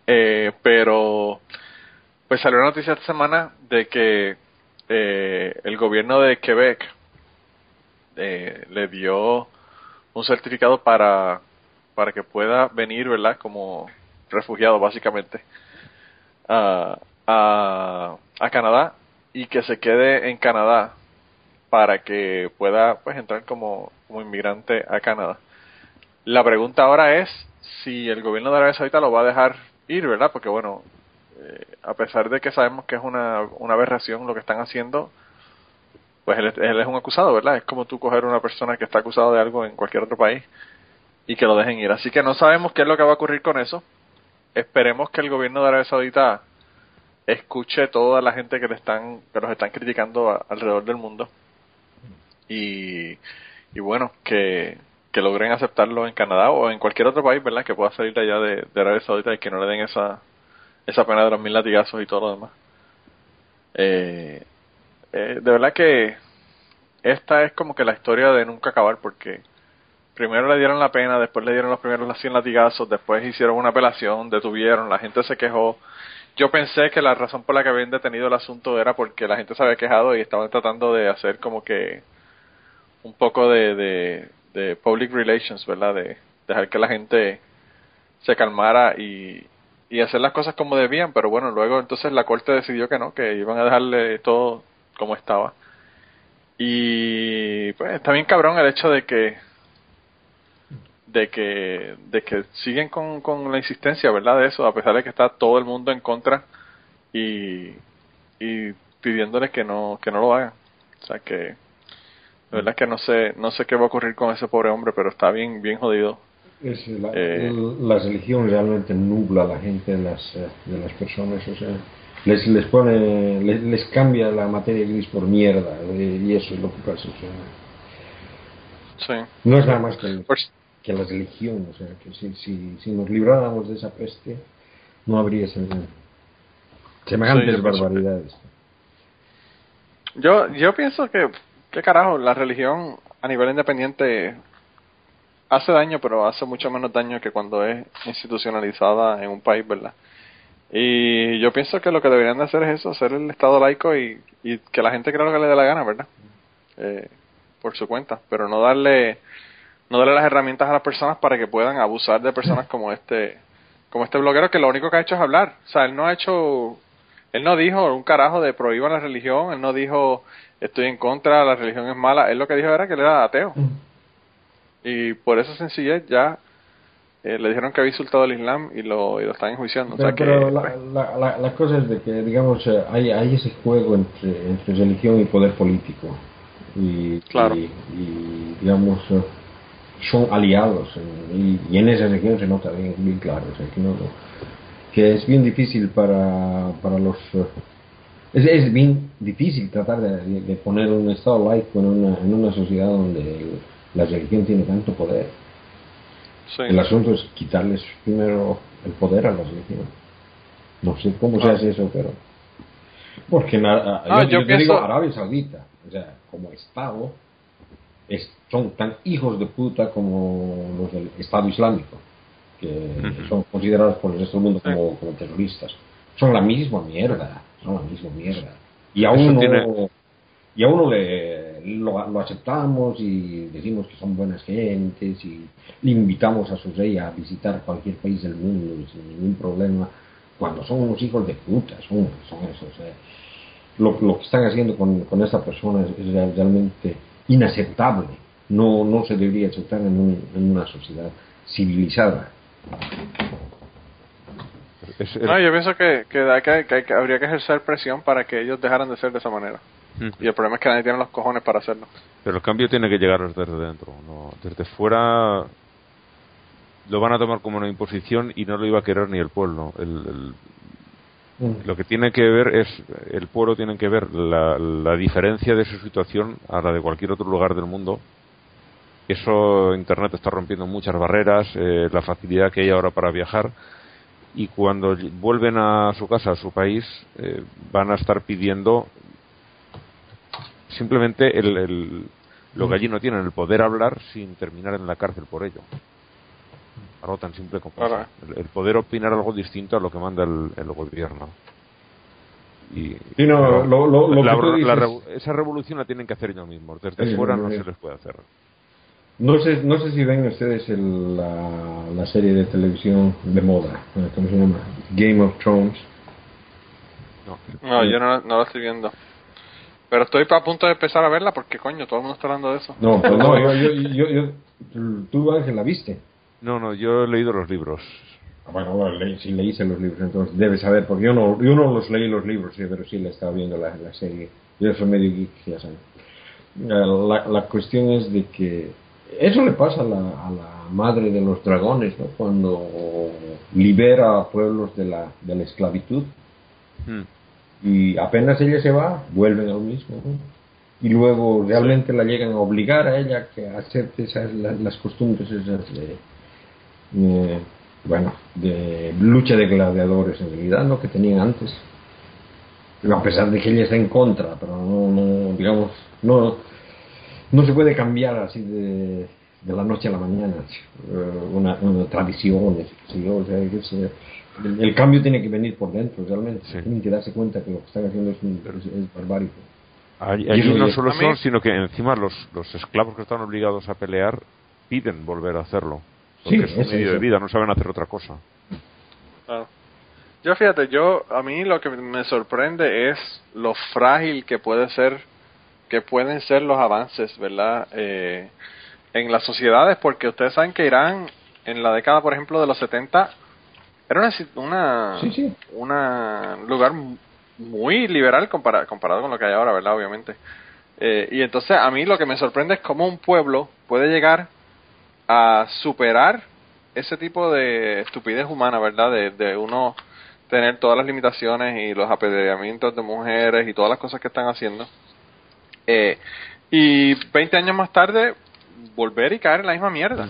Eh, pero, pues salió una noticia esta semana de que eh, el gobierno de Quebec le dio un certificado para, para que pueda venir, ¿verdad? Como refugiado, básicamente, a, a Canadá y que se quede en Canadá para que pueda pues entrar como, como inmigrante a Canadá. La pregunta ahora es si el gobierno de Arabia Saudita lo va a dejar ir, ¿verdad? Porque bueno, eh, a pesar de que sabemos que es una, una aberración lo que están haciendo, pues él, es un acusado, ¿verdad? Es como tú coger una persona que está acusada de algo en cualquier otro país y que lo dejen ir. Así que no sabemos qué es lo que va a ocurrir con eso. Esperemos que el gobierno de Arabia Saudita escuche toda la gente que le están que los están criticando alrededor del mundo y, y bueno, que, que logren aceptarlo en Canadá o en cualquier otro país, ¿verdad? Que pueda salir de allá de, de Arabia Saudita y que no le den esa, esa pena de los mil latigazos y todo lo demás. Eh, eh, de verdad que esta es como que la historia de nunca acabar porque primero le dieron la pena, después le dieron los primeros 100 latigazos, después hicieron una apelación, detuvieron, la gente se quejó yo pensé que la razón por la que habían detenido el asunto era porque la gente se había quejado y estaban tratando de hacer como que un poco de, de, public relations, ¿verdad? De dejar que la gente se calmara y, y hacer las cosas como debían, pero bueno, luego entonces la corte decidió que no, que iban a dejarle todo como estaba. Y pues está bien cabrón el hecho de que de que de que siguen con, con la insistencia, ¿verdad? De eso, a pesar de que está todo el mundo en contra y, y pidiéndoles que no que no lo hagan. O sea que de verdad que no sé no sé qué va a ocurrir con ese pobre hombre, pero está bien bien jodido. Es la, Eh. la religión realmente nubla a la gente de las, eh, de las personas, o sea, les, les pone, les, les cambia la materia gris por mierda, eh, y eso es lo que pasa. o sea, Sí. no es nada más que, Pues, que la religión, o sea, que si, si, si nos libráramos de esa peste, no habría sem- semejantes Sí, barbaridades. Yo, yo pienso que, ¿qué carajo? La religión a nivel independiente hace daño, pero hace mucho menos daño que cuando es institucionalizada en un país, ¿verdad? Y yo pienso que lo que deberían de hacer es eso, hacer el Estado laico y, y que la gente crea lo que le dé la gana, ¿verdad? Eh, por su cuenta, pero no darle no darle las herramientas a las personas para que puedan abusar de personas como este como este bloguero que lo único que ha hecho es hablar. O sea, él no ha hecho él no dijo un carajo de prohíban la religión, él no dijo estoy en contra, la religión es mala, él lo que dijo era que él era ateo. Y por esa sencillez ya eh, le dijeron que había insultado al Islam y lo, y lo están enjuiciando. O Pero, sea que, pero la, la, la, la cosa es de que, digamos, eh, hay, hay ese juego entre, entre religión y poder político. Y, Claro. y, y, digamos, eh, son aliados. y, y en esa región se nota bien, bien claro. o sea, que, no, que es bien difícil para, para los. es, es bien difícil tratar de, de- poner un Estado laico en una, en una sociedad donde la religión tiene tanto poder. sí. El asunto es quitarles primero el poder a la religión. No sé cómo se Ah. hace eso, pero. Porque na- Ah, yo, yo yo te digo Arabia Saudita, o sea, como Estado, es- son tan hijos de puta como los del Estado Islámico, que son considerados por el resto del mundo como, como terroristas. Son la misma mierda, son la misma mierda. Y a Eso uno, tiene- y a uno le, lo, lo aceptamos y decimos que son buenas gentes y le invitamos a su rey a visitar cualquier país del mundo sin ningún problema, cuando son unos hijos de puta, son, son esos. eh. Lo, lo que están haciendo con, con esta persona es, es real- realmente inaceptable. No, no se debería aceptar en, un- en una sociedad civilizada. Es- es- No, yo pienso que, que, que- que- que habría que ejercer presión para que ellos dejaran de ser de esa manera. Mm. Y el problema es que nadie tiene los cojones para hacerlo. Pero el cambio tiene que llegar desde dentro. No, desde fuera lo van a tomar como una imposición y no lo iba a querer ni el pueblo. El, el- lo que tiene que ver es, el pueblo tiene que ver la, la diferencia de su situación a la de cualquier otro lugar del mundo. Eso Internet está rompiendo muchas barreras, eh, la facilidad que hay ahora para viajar y cuando vuelven a su casa, a su país, eh, van a estar pidiendo simplemente el, el- lo que allí no tienen, el poder hablar sin terminar en la cárcel por ello. Algo tan simple como Claro. eso. El, el poder opinar algo distinto a lo que manda el, el gobierno. Y, no, pero lo- lo- lo la- que tú dices- esa revolución la tienen que hacer ellos mismos. Desde Sí, fuera no se les puede hacer. No sé, no sé si ven ustedes el- la, la serie de televisión de moda, eh, ¿cómo se llama? Game of Thrones. No. No, yo no, no lo estoy viendo. Pero estoy a punto de empezar a verla porque, coño, todo el mundo está hablando de eso. No, no, yo, yo, yo, yo- tú Ángel la viste. no, no, yo he leído los libros. Ah, Bueno, bueno, le- si leíste los libros, entonces debes saber, porque yo no, yo no los leí los libros, sí, pero sí le estaba viendo la, la serie. Yo soy medio geek, ya saben. Eh, La, la cuestión es de que eso le pasa a la, a la madre de los dragones, ¿no? Cuando libera a pueblos de la, de la esclavitud Mm. y apenas ella se va, vuelven a lo mismo. ¿no? Y luego realmente la llegan a obligar a ella que acepte esas, la- las costumbres esas de, eh, bueno, de lucha de gladiadores en realidad, ¿no? Que tenían antes. A pesar de que ella está en contra, pero no, no digamos, no, no se puede cambiar así de, de la noche a la mañana eh, una, una tradición, o sea, es, eh, El, cambio tiene que venir por dentro, realmente. Tienen que darse cuenta que lo que están haciendo es, es, barbárico. Allí, no solo son, sino que encima los, los esclavos que están obligados a pelear piden volver a hacerlo. Porque es un medio de vida, no saben hacer otra cosa. Claro. Yo fíjate, yo a mí lo que me sorprende es lo frágil que puede ser, que pueden ser los avances, ¿verdad? Eh, en las sociedades, porque ustedes saben que Irán en la década, por ejemplo, de los 70 era una una, una lugar muy liberal comparado, comparado con lo que hay ahora, ¿verdad? Obviamente. Eh, y entonces a mí lo que me sorprende es cómo un pueblo puede llegar a superar ese tipo de estupidez humana, ¿verdad? De, de uno tener todas las limitaciones y los apedreamientos de mujeres y todas las cosas que están haciendo. Eh, y 20 años más tarde, volver y caer en la misma mierda.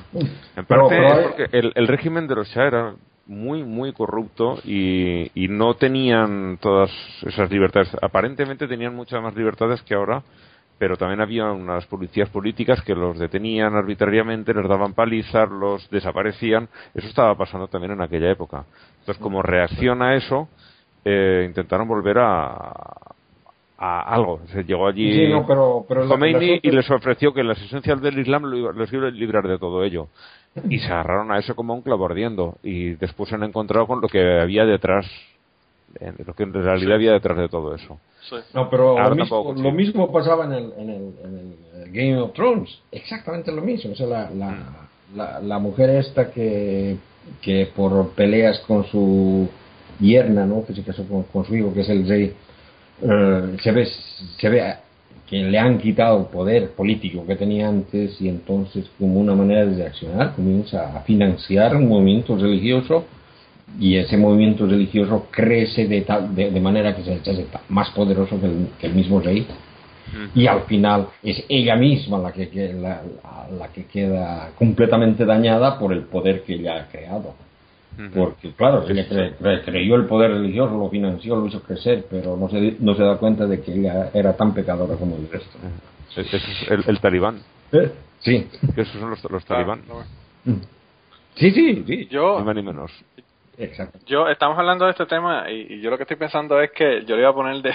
En parte es porque el, el régimen de los Shah era muy, muy corrupto y, y no tenían todas esas libertades. Aparentemente tenían muchas más libertades que ahora, pero también había unas policías políticas que los detenían arbitrariamente, les daban palizas, los desaparecían. Eso estaba pasando también en aquella época. Entonces, como reacción a eso, eh, intentaron volver a, a algo. Se llegó allí sí, no, pero, Khomeini y les ofreció que las esencias del Islam les iba a librar de todo ello. Y se agarraron a eso como un clavo ardiendo. Y después se han encontrado con lo que había detrás, lo que en realidad había detrás de todo eso. No, pero lo mismo, lo mismo, pasaba en el, en, el, en el, Game of Thrones. Exactamente lo mismo. O sea, la, la, la, la mujer esta que, que por peleas con su yerna, ¿no? que se casó con, su hijo, que es el rey, eh, se, ve, se ve que le han quitado el poder político que tenía antes y entonces como una manera de reaccionar comienza a financiar un movimiento religioso y ese movimiento religioso crece de, tal, de, manera que se hace más poderoso que el, mismo rey y al final es ella misma la que, la, la, que queda completamente dañada por el poder que ella ha creado. Porque, claro, ella creyó el poder religioso, lo financió, lo hizo crecer, pero no se, no se da cuenta de que ella era tan pecadora como el resto. es el, talibán. ¿Eh? Sí. esos son los, los talibán. Sí, sí, sí. Yo, ni más ni menos. Exacto. Yo estamos hablando de este tema y, yo lo que estoy pensando es que yo le voy a poner de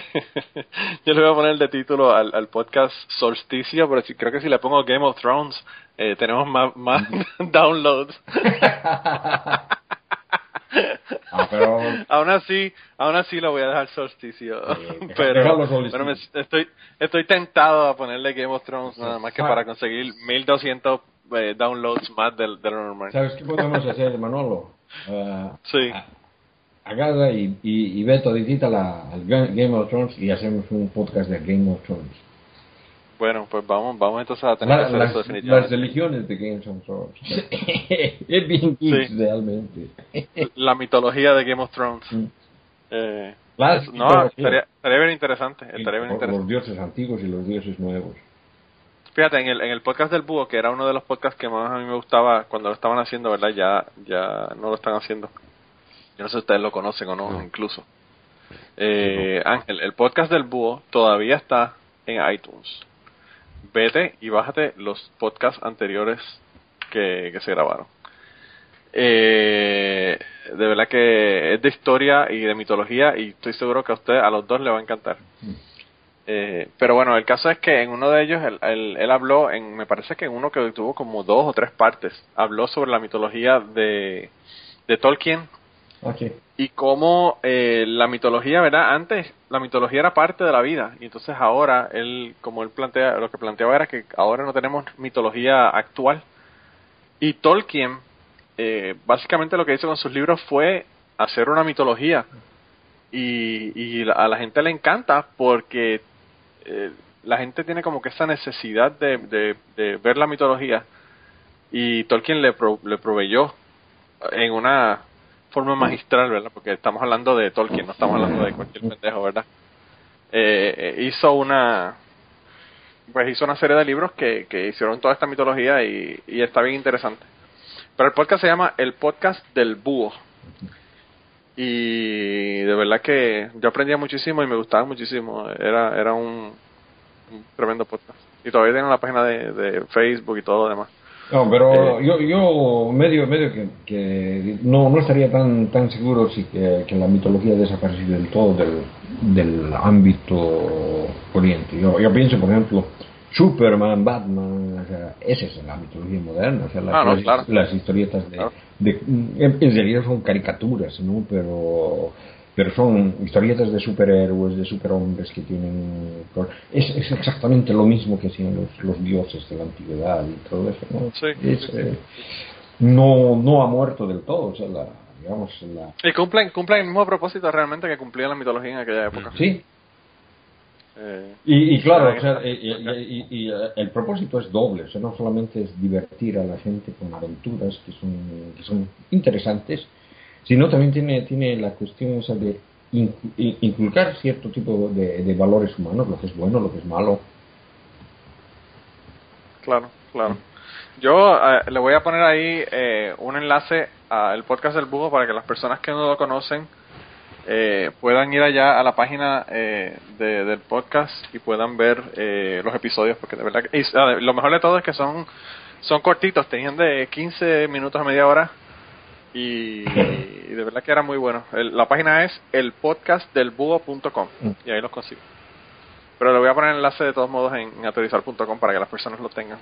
yo le voy a poner de título al, al podcast Solsticio, pero si, creo que si le pongo Game of Thrones eh, tenemos más, más downloads. Ah, pero... aún así, aún así lo voy a dejar solsticio. pero, estoy, estoy tentado a ponerle Game of Thrones nada más que para conseguir 1200 eh, downloads más de, de lo normal. ¿Sabes qué podemos hacer, Manolo? Uh, sí. Agarra y, y, y Beto visita la, al Game of Thrones y hacemos un podcast de Game of Thrones. Bueno, pues vamos, vamos entonces a tener que las, Las religiones de Game of Thrones. es bien sí. realmente. La mitología de Game of Thrones. Mm. Eh, no, estaría, estaría, bien interesante. Estaría bien interesante. Los dioses antiguos y los dioses nuevos. Fíjate, en el, en el podcast del búho, que era uno de los podcasts que más a mí me gustaba cuando lo estaban haciendo, ¿verdad? Ya, ya no lo están haciendo. Yo no sé si ustedes lo conocen o no, incluso. Eh, Ángel, el podcast del búho todavía está en iTunes vete y bájate los podcasts anteriores que, que se grabaron. Eh, de verdad que es de historia y de mitología y estoy seguro que a usted, a los dos, le va a encantar. Eh, pero bueno, el caso es que en uno de ellos él, él, habló, en, me parece que en uno que tuvo como dos o tres partes, habló sobre la mitología de, de Tolkien y cómo eh, la mitología, ¿verdad? Antes la mitología era parte de la vida y entonces ahora él, como él plantea, lo que planteaba era que ahora no tenemos mitología actual. Y Tolkien, eh, básicamente lo que hizo con sus libros fue hacer una mitología y, y a la gente le encanta porque eh, la gente tiene como que esa necesidad de, de, ver la mitología y Tolkien le, le proveyó en una forma magistral, ¿verdad? Porque estamos hablando de Tolkien, no estamos hablando de cualquier pendejo, ¿verdad? Eh, eh, hizo una pues hizo una serie de libros que, que hicieron toda esta mitología y, y está bien interesante. Pero el podcast se llama El Podcast del Búho. Y de verdad que yo aprendía muchísimo y me gustaba muchísimo. Era, era un, tremendo podcast. Y todavía tienen la página de, de Facebook y todo lo demás. No, pero yo, yo medio, medio que, que no, no estaría tan, tan seguro si que, que la mitología desaparecido del todo del, del ámbito corriente. Yo, yo pienso, por ejemplo, Superman, Batman, o sea, esa es la mitología moderna, o sea, las, Ah, no, las- claro. las historietas de, Claro. de- en realidad son caricaturas, ¿no? Pero pero son historietas de superhéroes, de superhombres que tienen es, es exactamente lo mismo que hacían los, los dioses de la antigüedad y todo eso, ¿no? Sí, Es, sí, sí. eh, no no ha muerto del todo, o sea, la, digamos la Y cumplen, cumplen el mismo propósito realmente que cumplía la mitología en aquella época. sí, Eh, Y, y claro, o sea, y, y- y- y, eh, el propósito es doble, o sea, no solamente es divertir a la gente con aventuras que son, que son interesantes, sino también tiene, tiene la cuestión esa de in- in- inculcar cierto tipo de, valores humanos, lo que es bueno, lo que es malo. Claro, claro. Yo eh, le voy a poner ahí eh, un enlace al podcast del Búho para que las personas que no lo conocen eh, puedan ir allá a la página eh, de- del podcast y puedan ver los episodios, porque de verdad que, lo mejor de todo es que son son cortitos, tenían de 15 minutos a media hora y, y de verdad que era muy bueno. El- la página es elpodcastdelbúho.com y ahí los consigo. Pero le voy a poner el enlace de todos modos en, en autorizar.com para que las personas lo tengan.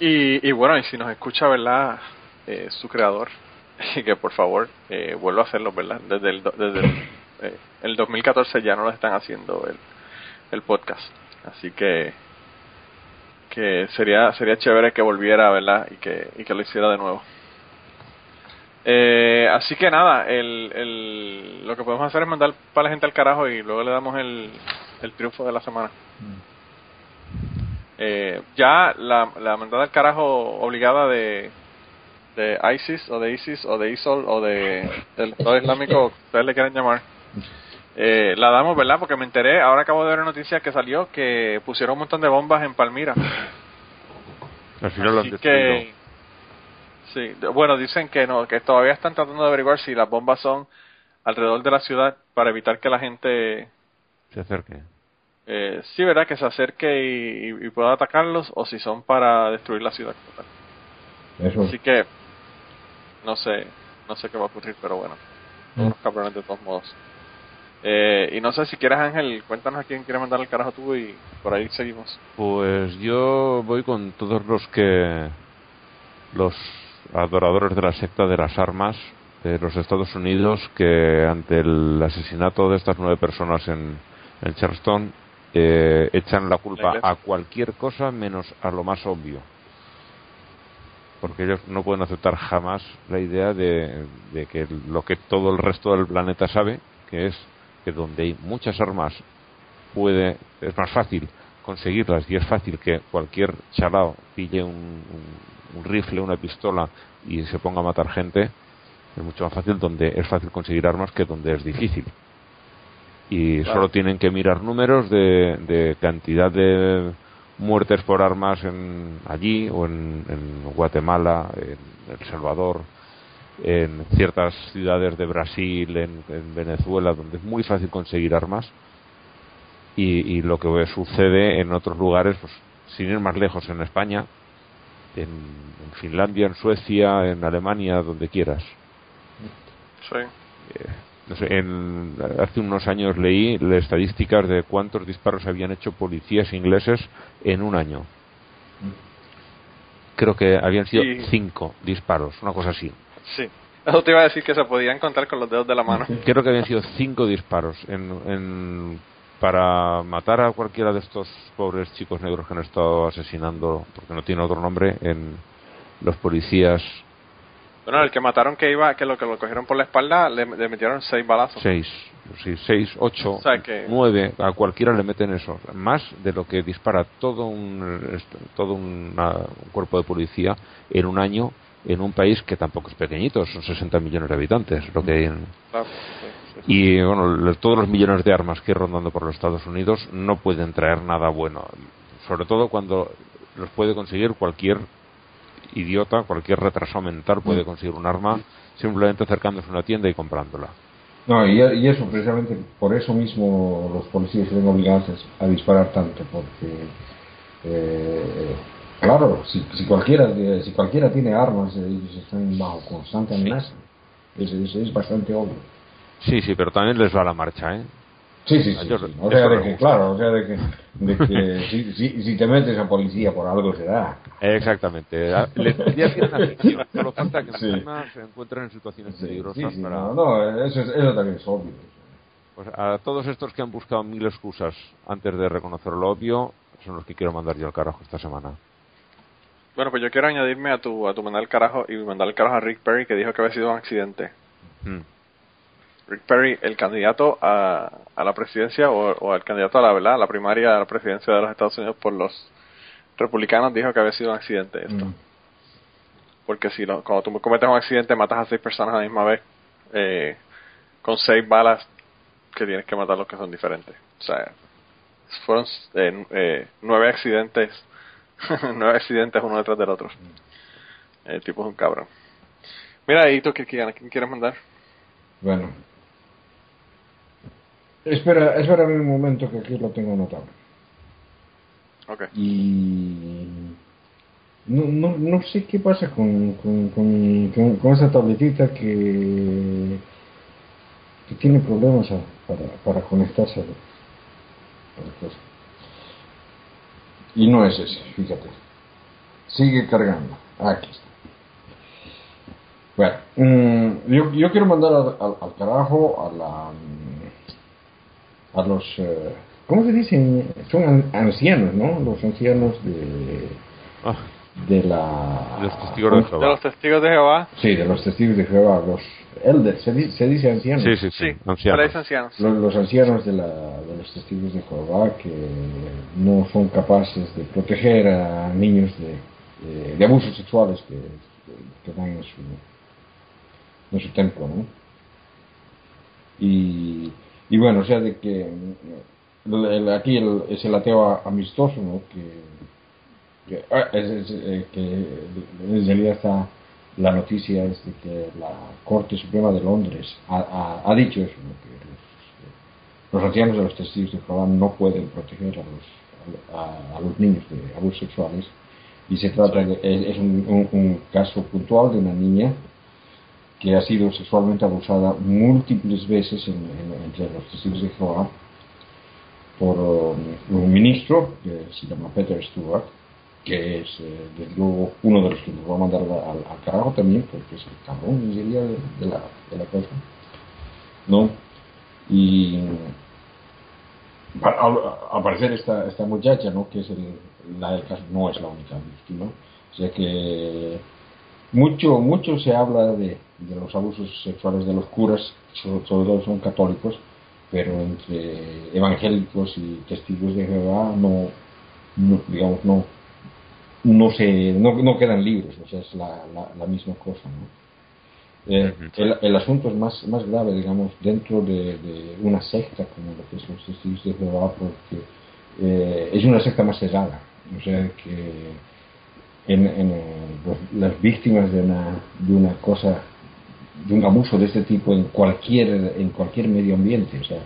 Y, y bueno, y si nos escucha, ¿verdad? Eh, su creador, que por favor eh, vuelva a hacerlo, ¿verdad? Desde el, desde el, eh, el 2014 ya no lo están haciendo el, el podcast. Así que que sería sería chévere que volviera, ¿verdad? Y que, y que lo hiciera de nuevo. Eh, así que nada, el, el, lo que podemos hacer es mandar para la gente al carajo y luego le damos el, el triunfo de la semana. Eh, ya la, la mandada al carajo obligada de, de ISIS o de ISIS o de ISOL o de del Estado Islámico, ustedes le quieren llamar, eh, la damos, ¿verdad? Porque me enteré, ahora acabo de ver una noticia que salió que pusieron un montón de bombas en Palmira. Al final lo han Así que, sí, bueno, dicen que no, que todavía están tratando de averiguar si las bombas son alrededor de la ciudad para evitar que la gente, Se acerque. eh, sí, ¿verdad? Que se acerque y, y pueda atacarlos o si son para destruir la ciudad. como tal. Eso Así que, no sé, no sé qué va a ocurrir, pero bueno, son unos cabrones de todos modos. Eh, y no sé si quieres, Ángel, cuéntanos a quién quiere mandar el carajo tú y por ahí seguimos. Pues yo voy con todos los que los adoradores de la secta de las armas de los Estados Unidos que ante el asesinato de estas nueve personas en, en Charleston eh, echan la culpa a cualquier cosa menos a lo más obvio. Porque ellos no pueden aceptar jamás la idea de, de que lo que todo el resto del planeta sabe que es que donde hay muchas armas puede es más fácil conseguirlas y es fácil que cualquier chalao pille un, un- un rifle, una pistola y se ponga a matar gente es mucho más fácil donde es fácil conseguir armas que donde es difícil y Claro. solo tienen que mirar números de, de cantidad de muertes por armas en allí o en, en Guatemala, en El Salvador, en ciertas ciudades de Brasil, en, en Venezuela, donde es muy fácil conseguir armas. Y, y lo que sucede en otros lugares, pues sin ir más lejos, en España, en, en Finlandia, en Suecia, en Alemania, donde quieras. Sí. Eh, no sé, en- hace unos años leí las estadísticas de cuántos disparos habían hecho policías ingleses en un año. Creo que habían sido Y- cinco disparos, una cosa así. Sí. Eso te iba a decir que se podían contar con los dedos de la mano. Creo que habían sido cinco disparos en, en- para matar a cualquiera de estos pobres chicos negros que han estado asesinando, porque no tiene otro nombre, en los policías Bueno, el que mataron que iba, que lo que lo cogieron por la espalda, le, le metieron seis balazos. seis, sí, seis, ocho, O sea que- nueve, a cualquiera le meten eso, más de lo que dispara todo un todo una- un cuerpo de policía en un año en un país que tampoco es pequeñito, son 60 millones de habitantes, lo que hay en, Claro, sí, sí, sí. y bueno, todos los millones de armas que hay rondando por los Estados Unidos no pueden traer nada bueno, sobre todo cuando los puede conseguir cualquier idiota, cualquier retrasado mental puede conseguir un arma simplemente acercándose a una tienda y comprándola. No, y, y eso, precisamente, por eso mismo los policías se ven obligados a disparar tanto, porque eh, Claro, si, si cualquiera si cualquiera tiene armas, ellos están bajo constante amenaza. Es bastante obvio. Sí, sí, pero también les va la marcha, ¿eh? Sí, sí, sí, O sea, de que, claro, o sea, de que, de que si, si, si, te metes a policía por algo se da. Exactamente. Les ya tienen afición, solo falta que sí. se encuentren en situaciones peligrosas para... No, no eso, eso también es obvio. Pues a todos estos que han buscado mil excusas antes de reconocer lo obvio, son los que quiero mandar yo al carajo esta semana. Bueno, pues yo quiero añadirme a tu, a tu mandar al carajo y mandar al carajo a Rick Perry que dijo que había sido un accidente. Mm. Rick Perry, el candidato a, a la presidencia o, o, el candidato a la verdad, la primaria a la presidencia de los Estados Unidos por los republicanos, dijo que había sido un accidente esto. Mm. Porque si lo, cuando tú cometes un accidente matas a seis personas a la misma vez, eh, con seis balas que tienes que matar los que son diferentes. O sea, fueron eh, eh, nueve accidentes nueve accidentes uno detrás del otro. El tipo es un cabrón. Mira, ¿y tú qué, quién quieres mandar? Bueno. Espera, espera un momento que aquí lo tengo anotado. Okay. Y no, no, no sé qué pasa con, con, con, con, esa tabletita que, que tiene problemas para, para conectarse a la, y no es ese, fíjate. Sigue cargando. Aquí está. Bueno, mm, yo, yo, quiero mandar al, carajo a la a los eh, ¿cómo se dicen? Son ancianos, ¿no? Los ancianos de ah. de la los testigos de Jehová. De los testigos de Jehová. Sí, de los testigos de Jehová, los elders, se, dice, se dice ancianos. Sí, sí, sí, ancianos. ancianos. Los, ancianos de, la, de los testigos de Jehová que no son capaces de proteger a niños de, de, abusos sexuales que, que, dan en su, en su templo, ¿no? Y, y bueno, o sea, de que aquí el, es el ateo amistoso, ¿no? Que, que, ah, es, eh, que en realidad está la noticia es de que la Corte Suprema de Londres ha, dicho eso, que los, ancianos de los testigos de Jehová no pueden proteger a los, a, los niños de abusos sexuales. Y se trata de, es, un, caso puntual de una niña que ha sido sexualmente abusada múltiples veces entre los testigos de Jehová por um, un ministro que se llama Peter Stewart que es eh, desde luego uno de los que nos va a mandar al, carajo también, porque es el cabrón, diría, de, de, la, de la cosa. ¿No? Y al, esta, esta muchacha, ¿no? Que es el, la del caso, no es la única víctima. O sea que mucho, mucho se habla de, de los abusos sexuales de los curas, sobre, todo son católicos, pero entre evangélicos y testigos de Jehová no digamos, no, no se no, no quedan libres o sea es la, la, misma cosa ¿no? Eh, el, el, asunto es más más grave digamos dentro de, de, una secta como lo que es los testigos de Jehová porque eh, es una secta más cerrada o sea que en, en las víctimas de una de una cosa de un abuso de este tipo en cualquier en cualquier medio ambiente o sea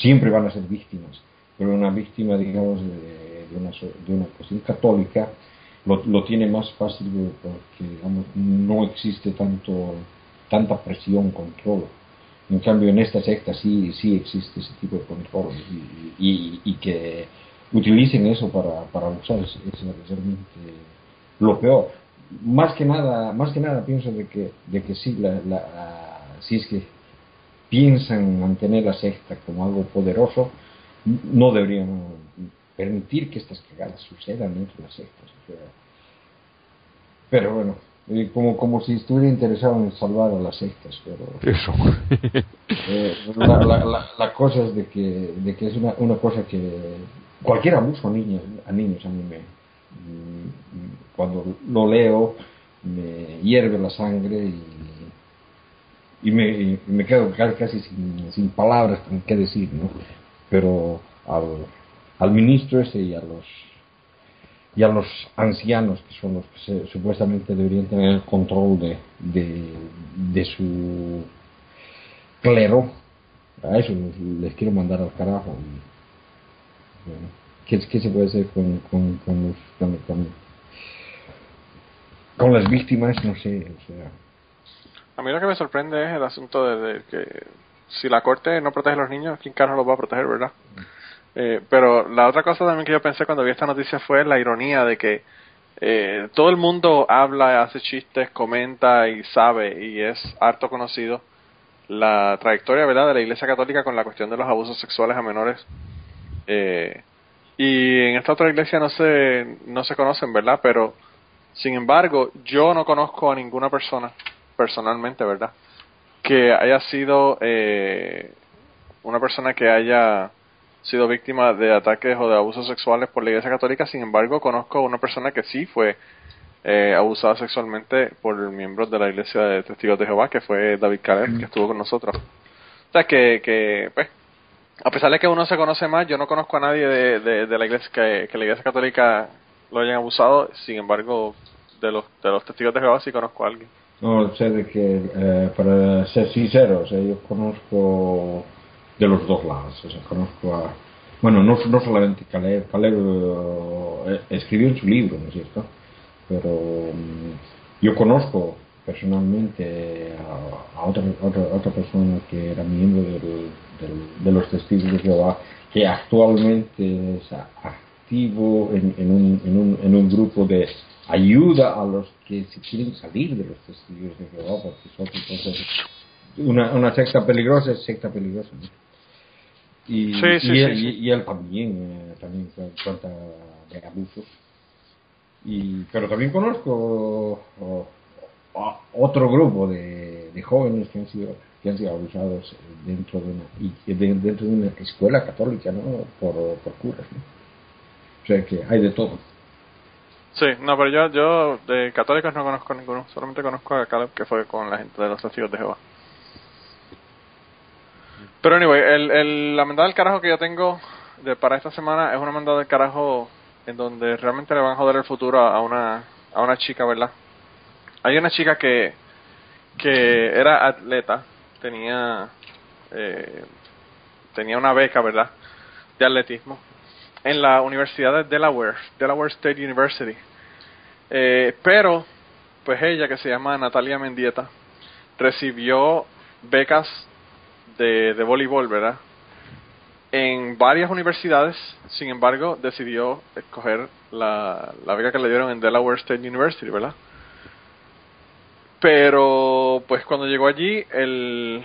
siempre van a ser víctimas pero una víctima digamos de, de una de una cuestión católica lo, tiene más fácil porque no existe tanto tanta presión, control. En cambio, en esta secta sí, sí existe ese tipo de control y, que utilicen eso para, para es, lo peor. Más que nada, más que nada pienso de que, de que sí, la, la, si es que piensan mantener la secta como algo poderoso, no deberían permitir que estas cagadas sucedan dentro de las sectas. pero bueno, como, como si estuviera interesado en salvar a las sectas. Pero, Eso. Eh, la, la, la, cosa es de que, de que es una, una cosa que cualquier abuso a niños, a niños a mí me, mm, cuando lo leo me hierve la sangre y, y me, y me quedo casi sin, sin palabras con qué decir, ¿no? Pero al, al ministro ese y a los y a los ancianos que son los que supuestamente deberían tener el control de, de, su clero. A eso les, quiero mandar al carajo ¿qué, se puede hacer con, con, con, los, con, con las víctimas, no sé, o sea... A mí lo que me sorprende es el asunto de, que si la corte no protege a los niños, ¿quién carajo los va a proteger, verdad? Eh, pero la otra cosa también que yo pensé cuando vi esta noticia fue la ironía de que eh, todo el mundo habla, hace chistes, comenta y sabe y es harto conocido la trayectoria verdad de la Iglesia Católica con la cuestión de los abusos sexuales a menores. Eh, y en esta otra iglesia no se no se conocen verdad pero sin embargo yo no conozco a ninguna persona personalmente verdad que haya sido eh, una persona que haya sido víctima de ataques o de abusos sexuales por la Iglesia Católica, sin embargo conozco a una persona que sí fue eh, abusada sexualmente por miembros de la Iglesia de Testigos de Jehová, que fue David Caleb, que estuvo con nosotros. O sea, que, que pues, a pesar de que uno se conoce más, yo no conozco a nadie de, de, la Iglesia, que, la Iglesia Católica lo hayan abusado, sin embargo, de los, de los Testigos de Jehová sí conozco a alguien. No, sé de que, eh, para ser sinceros, yo conozco de los dos lados. O sea, conozco a. Bueno, no, no solamente Caleb, Caleb eh, escribió en su libro, ¿no es cierto? Pero mm, yo conozco personalmente a, otra, otra, otra, persona que era miembro de los testigos de Jehová, que actualmente es activo en, en, un, en, un, en un grupo de ayuda a los que se quieren salir de los testigos de Jehová, porque son una, una secta peligrosa es secta peligrosa. Y, y, él, también, eh, también cuenta de abusos. Y, pero también conozco otro grupo de, de, jóvenes que han sido que han sido abusados dentro de una y dentro de una escuela católica no por, por curas o sea que hay de todo. Sí no pero yo yo de católicos no conozco ninguno. Solamente conozco a Caleb que fue con la gente de los testigos de Jehová pero anyway, el, el, la mandada del carajo que yo tengo de, para esta semana es una mandada del carajo en donde realmente le van a joder el futuro a una, a una chica, ¿verdad? Hay una chica que, que era atleta, tenía, eh, tenía una beca, ¿verdad? De atletismo en la Universidad de Delaware, Delaware State University. Eh, pero, pues ella, que se llama Natalia Mendieta, recibió becas de, voleibol, ¿verdad? En varias universidades, sin embargo, decidió escoger la, la beca que le dieron en Delaware State University, ¿verdad? Pero, pues cuando llegó allí, el,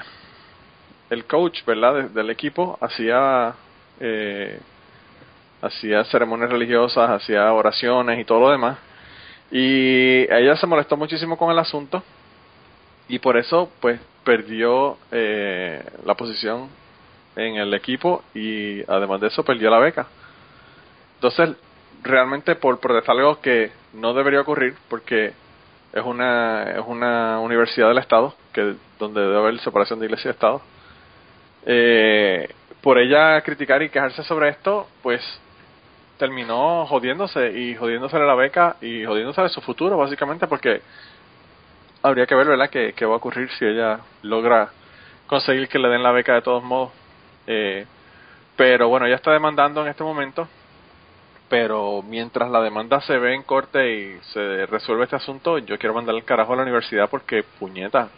el coach, ¿verdad? del equipo hacía eh, hacía ceremonias religiosas, hacía oraciones y todo lo demás. Y ella se molestó muchísimo con el asunto y por eso, pues, perdió eh, la posición en el equipo y además de eso perdió la beca. Entonces, realmente por protestar algo que no debería ocurrir porque es una es una universidad del estado que donde debe haber separación de iglesia y estado eh, por ella criticar y quejarse sobre esto pues terminó jodiéndose y jodiéndose la beca y jodiéndose de su futuro básicamente porque habría que ver, ¿verdad?, qué, va a ocurrir si ella logra conseguir que le den la beca de todos modos. Eh, pero bueno, ella está demandando en este momento. Pero mientras la demanda se ve en corte y se resuelve este asunto, yo quiero mandar el carajo a la universidad porque, puñeta,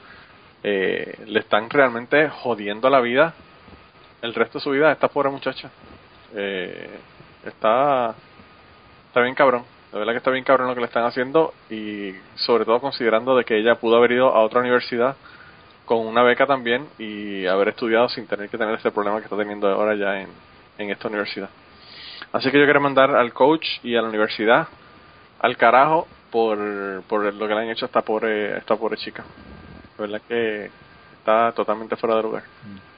eh, le están realmente jodiendo la vida el resto de su vida a esta pobre muchacha. Eh, está, está bien cabrón. La verdad que está bien cabrón lo que le están haciendo y sobre todo considerando de que ella pudo haber ido a otra universidad con una beca también y haber estudiado sin tener que tener este problema que está teniendo ahora ya en, en esta universidad. Así que yo quiero mandar al coach y a la universidad al carajo por, por lo que le han hecho a esta pobre, esta pobre chica. La verdad que está totalmente fuera de lugar. Mm.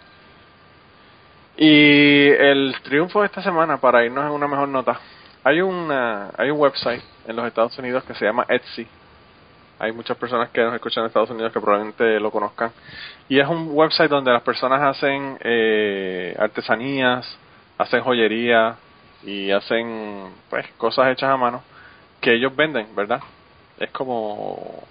Y el triunfo de esta semana, para irnos en una mejor nota, hay, una, hay un website en los Estados Unidos que se llama Etsy. Hay muchas personas que nos escuchan en Estados Unidos que probablemente lo conozcan. Y es un website donde las personas hacen eh, artesanías, hacen joyería y hacen pues cosas hechas a mano que ellos venden, ¿verdad? Es como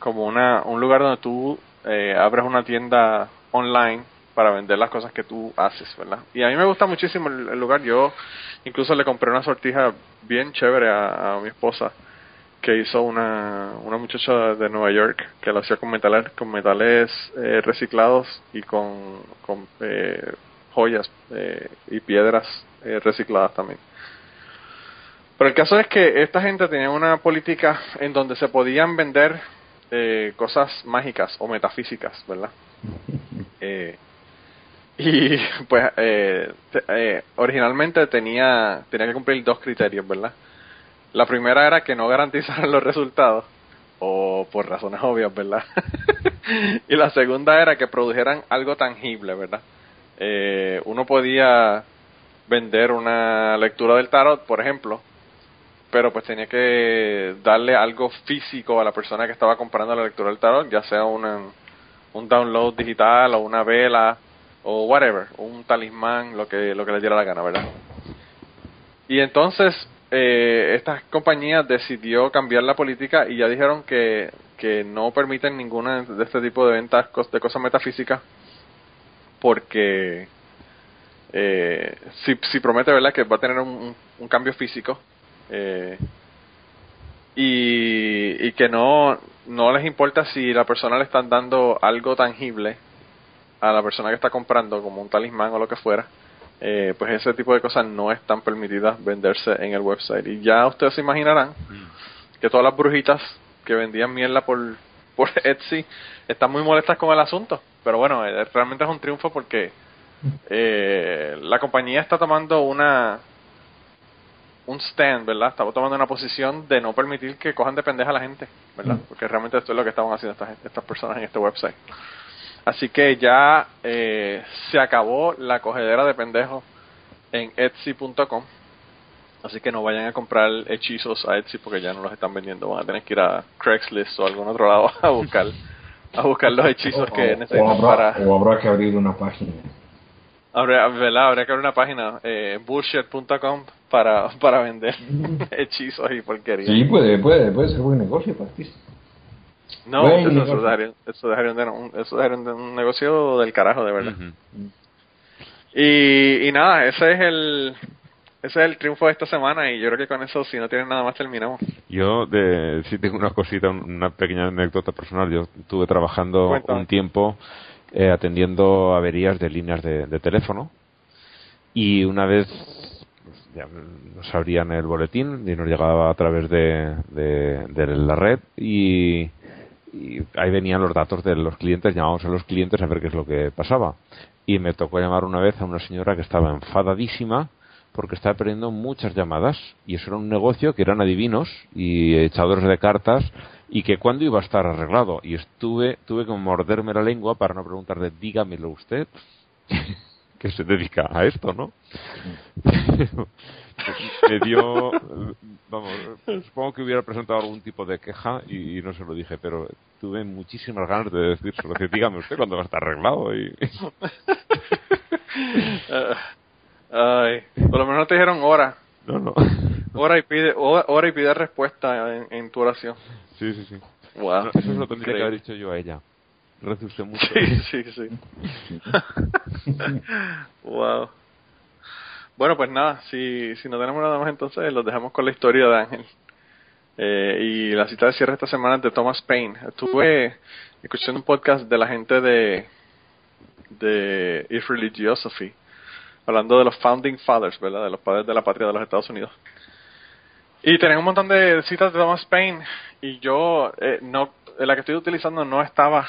como una un lugar donde tú eh, abres una tienda online para vender las cosas que tú haces, ¿verdad? Y a mí me gusta muchísimo el, lugar. Yo incluso le compré una sortija bien chévere a, mi esposa que hizo una, una muchacha de Nueva York que lo hacía con metales, con metales eh, reciclados y con, con eh, joyas eh, y piedras recicladas también. Pero el caso es que esta gente tenía una política en donde se podían vender cosas mágicas o metafísicas, ¿verdad? y pues originalmente tenía tenía que cumplir dos criterios, ¿verdad? La primera era que no garantizaran los resultados, o por razones obvias, ¿verdad? y la segunda era que produjeran algo tangible, ¿verdad? Eh, uno podía vender una lectura del tarot, por ejemplo, pero pues tenía que darle algo físico a la persona que estaba comprando la lectura del tarot, ya sea una, un download digital o una vela o whatever, un talismán, lo que lo que le diera la gana, ¿verdad? Y entonces eh, esta compañía decidió cambiar la política y ya dijeron que, que no permiten ninguna de este tipo de ventas de cosas metafísicas porque eh, si, si promete verdad que va a tener un, un cambio físico eh, y, y que no no les importa si la persona le están dando algo tangible a la persona que está comprando como un talismán o lo que fuera eh, pues ese tipo de cosas no están permitidas venderse en el website. Y ya ustedes se imaginarán mm. que todas las brujitas que vendían mierda por, por Etsy están muy molestas con el asunto. Pero bueno, eh, realmente es un triunfo porque eh, la compañía está tomando una un stand, ¿verdad? Está tomando una posición de no permitir que cojan de pendeja a la gente, ¿verdad? Mm. Porque realmente esto es lo que estaban haciendo estas, estas personas en este website. Así que ya eh, se acabó la cogedera de pendejos en Etsy.com. Así que no vayan a comprar hechizos a Etsy porque ya no los están vendiendo. Van a tener que ir a Craigslist o a algún otro lado a buscar a buscar los hechizos que necesitan para. O habrá que abrir una página. Habría, Habría que abrir una página, eh, bullshit.com, para, para vender hechizos y porquerías. Sí, puede, puede, puede ser buen negocio para ti. No, eso, dejaría, eso, de un, eso de un negocio del carajo, de verdad. y, y nada, ese es el ese es el triunfo de esta semana y yo creo que con eso, si no tienen nada más, terminamos. Yo de, sí tengo una cosita, una pequeña anécdota personal. Yo estuve trabajando un tiempo eh, atendiendo averías de líneas de, teléfono y una vez pues, ya nos abrían el boletín y nos llegaba a través de, de la red y y ahí venían los datos de los clientes, llamábamos a los clientes a ver qué es lo que pasaba. Y me tocó llamar una vez a una señora que estaba enfadadísima porque estaba perdiendo muchas llamadas y eso era un negocio que eran adivinos y echadores de cartas y que cuándo iba a estar arreglado y estuve tuve que morderme la lengua para no preguntarle dígamelo usted que se dedica a esto no me dio, vamos, supongo que hubiera presentado algún tipo de queja y, no se lo dije, pero tuve muchísimas ganas de decírselo. Que dígame usted cuándo va a estar arreglado. Y... ay, por lo menos no te dijeron hora. No, no. Hora y pide, hora y pide respuesta en, tu oración. Sí, sí, sí. Wow. eso es lo tendría que haber dicho yo a ella. Usted mucho. Sí, sí, sí. wow. Bueno, pues nada, si, si no tenemos nada más entonces los dejamos con la historia de Ángel. Eh, y la cita de cierre esta semana es de Thomas Paine. Estuve escuchando un podcast de la gente de, de If Religiosophy, hablando de los Founding Fathers, ¿verdad? De los padres de la patria de los Estados Unidos. Y tenía un montón de citas de Thomas Paine y yo, eh, no, la que estoy utilizando no estaba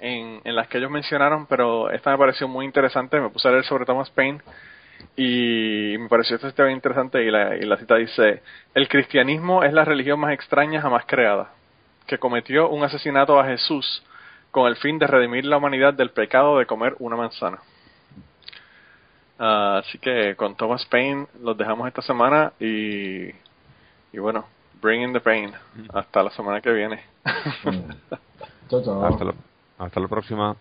en, en las que ellos mencionaron, pero esta me pareció muy interesante. Me puse a leer sobre Thomas Paine y me pareció esto bien interesante y la, y la cita dice, el cristianismo es la religión más extraña jamás creada, que cometió un asesinato a Jesús con el fin de redimir la humanidad del pecado de comer una manzana. Ah, así que con Thomas Paine los dejamos esta semana y, y bueno, bring in the pain. Hasta la semana que viene. Hasta, la, hasta la próxima.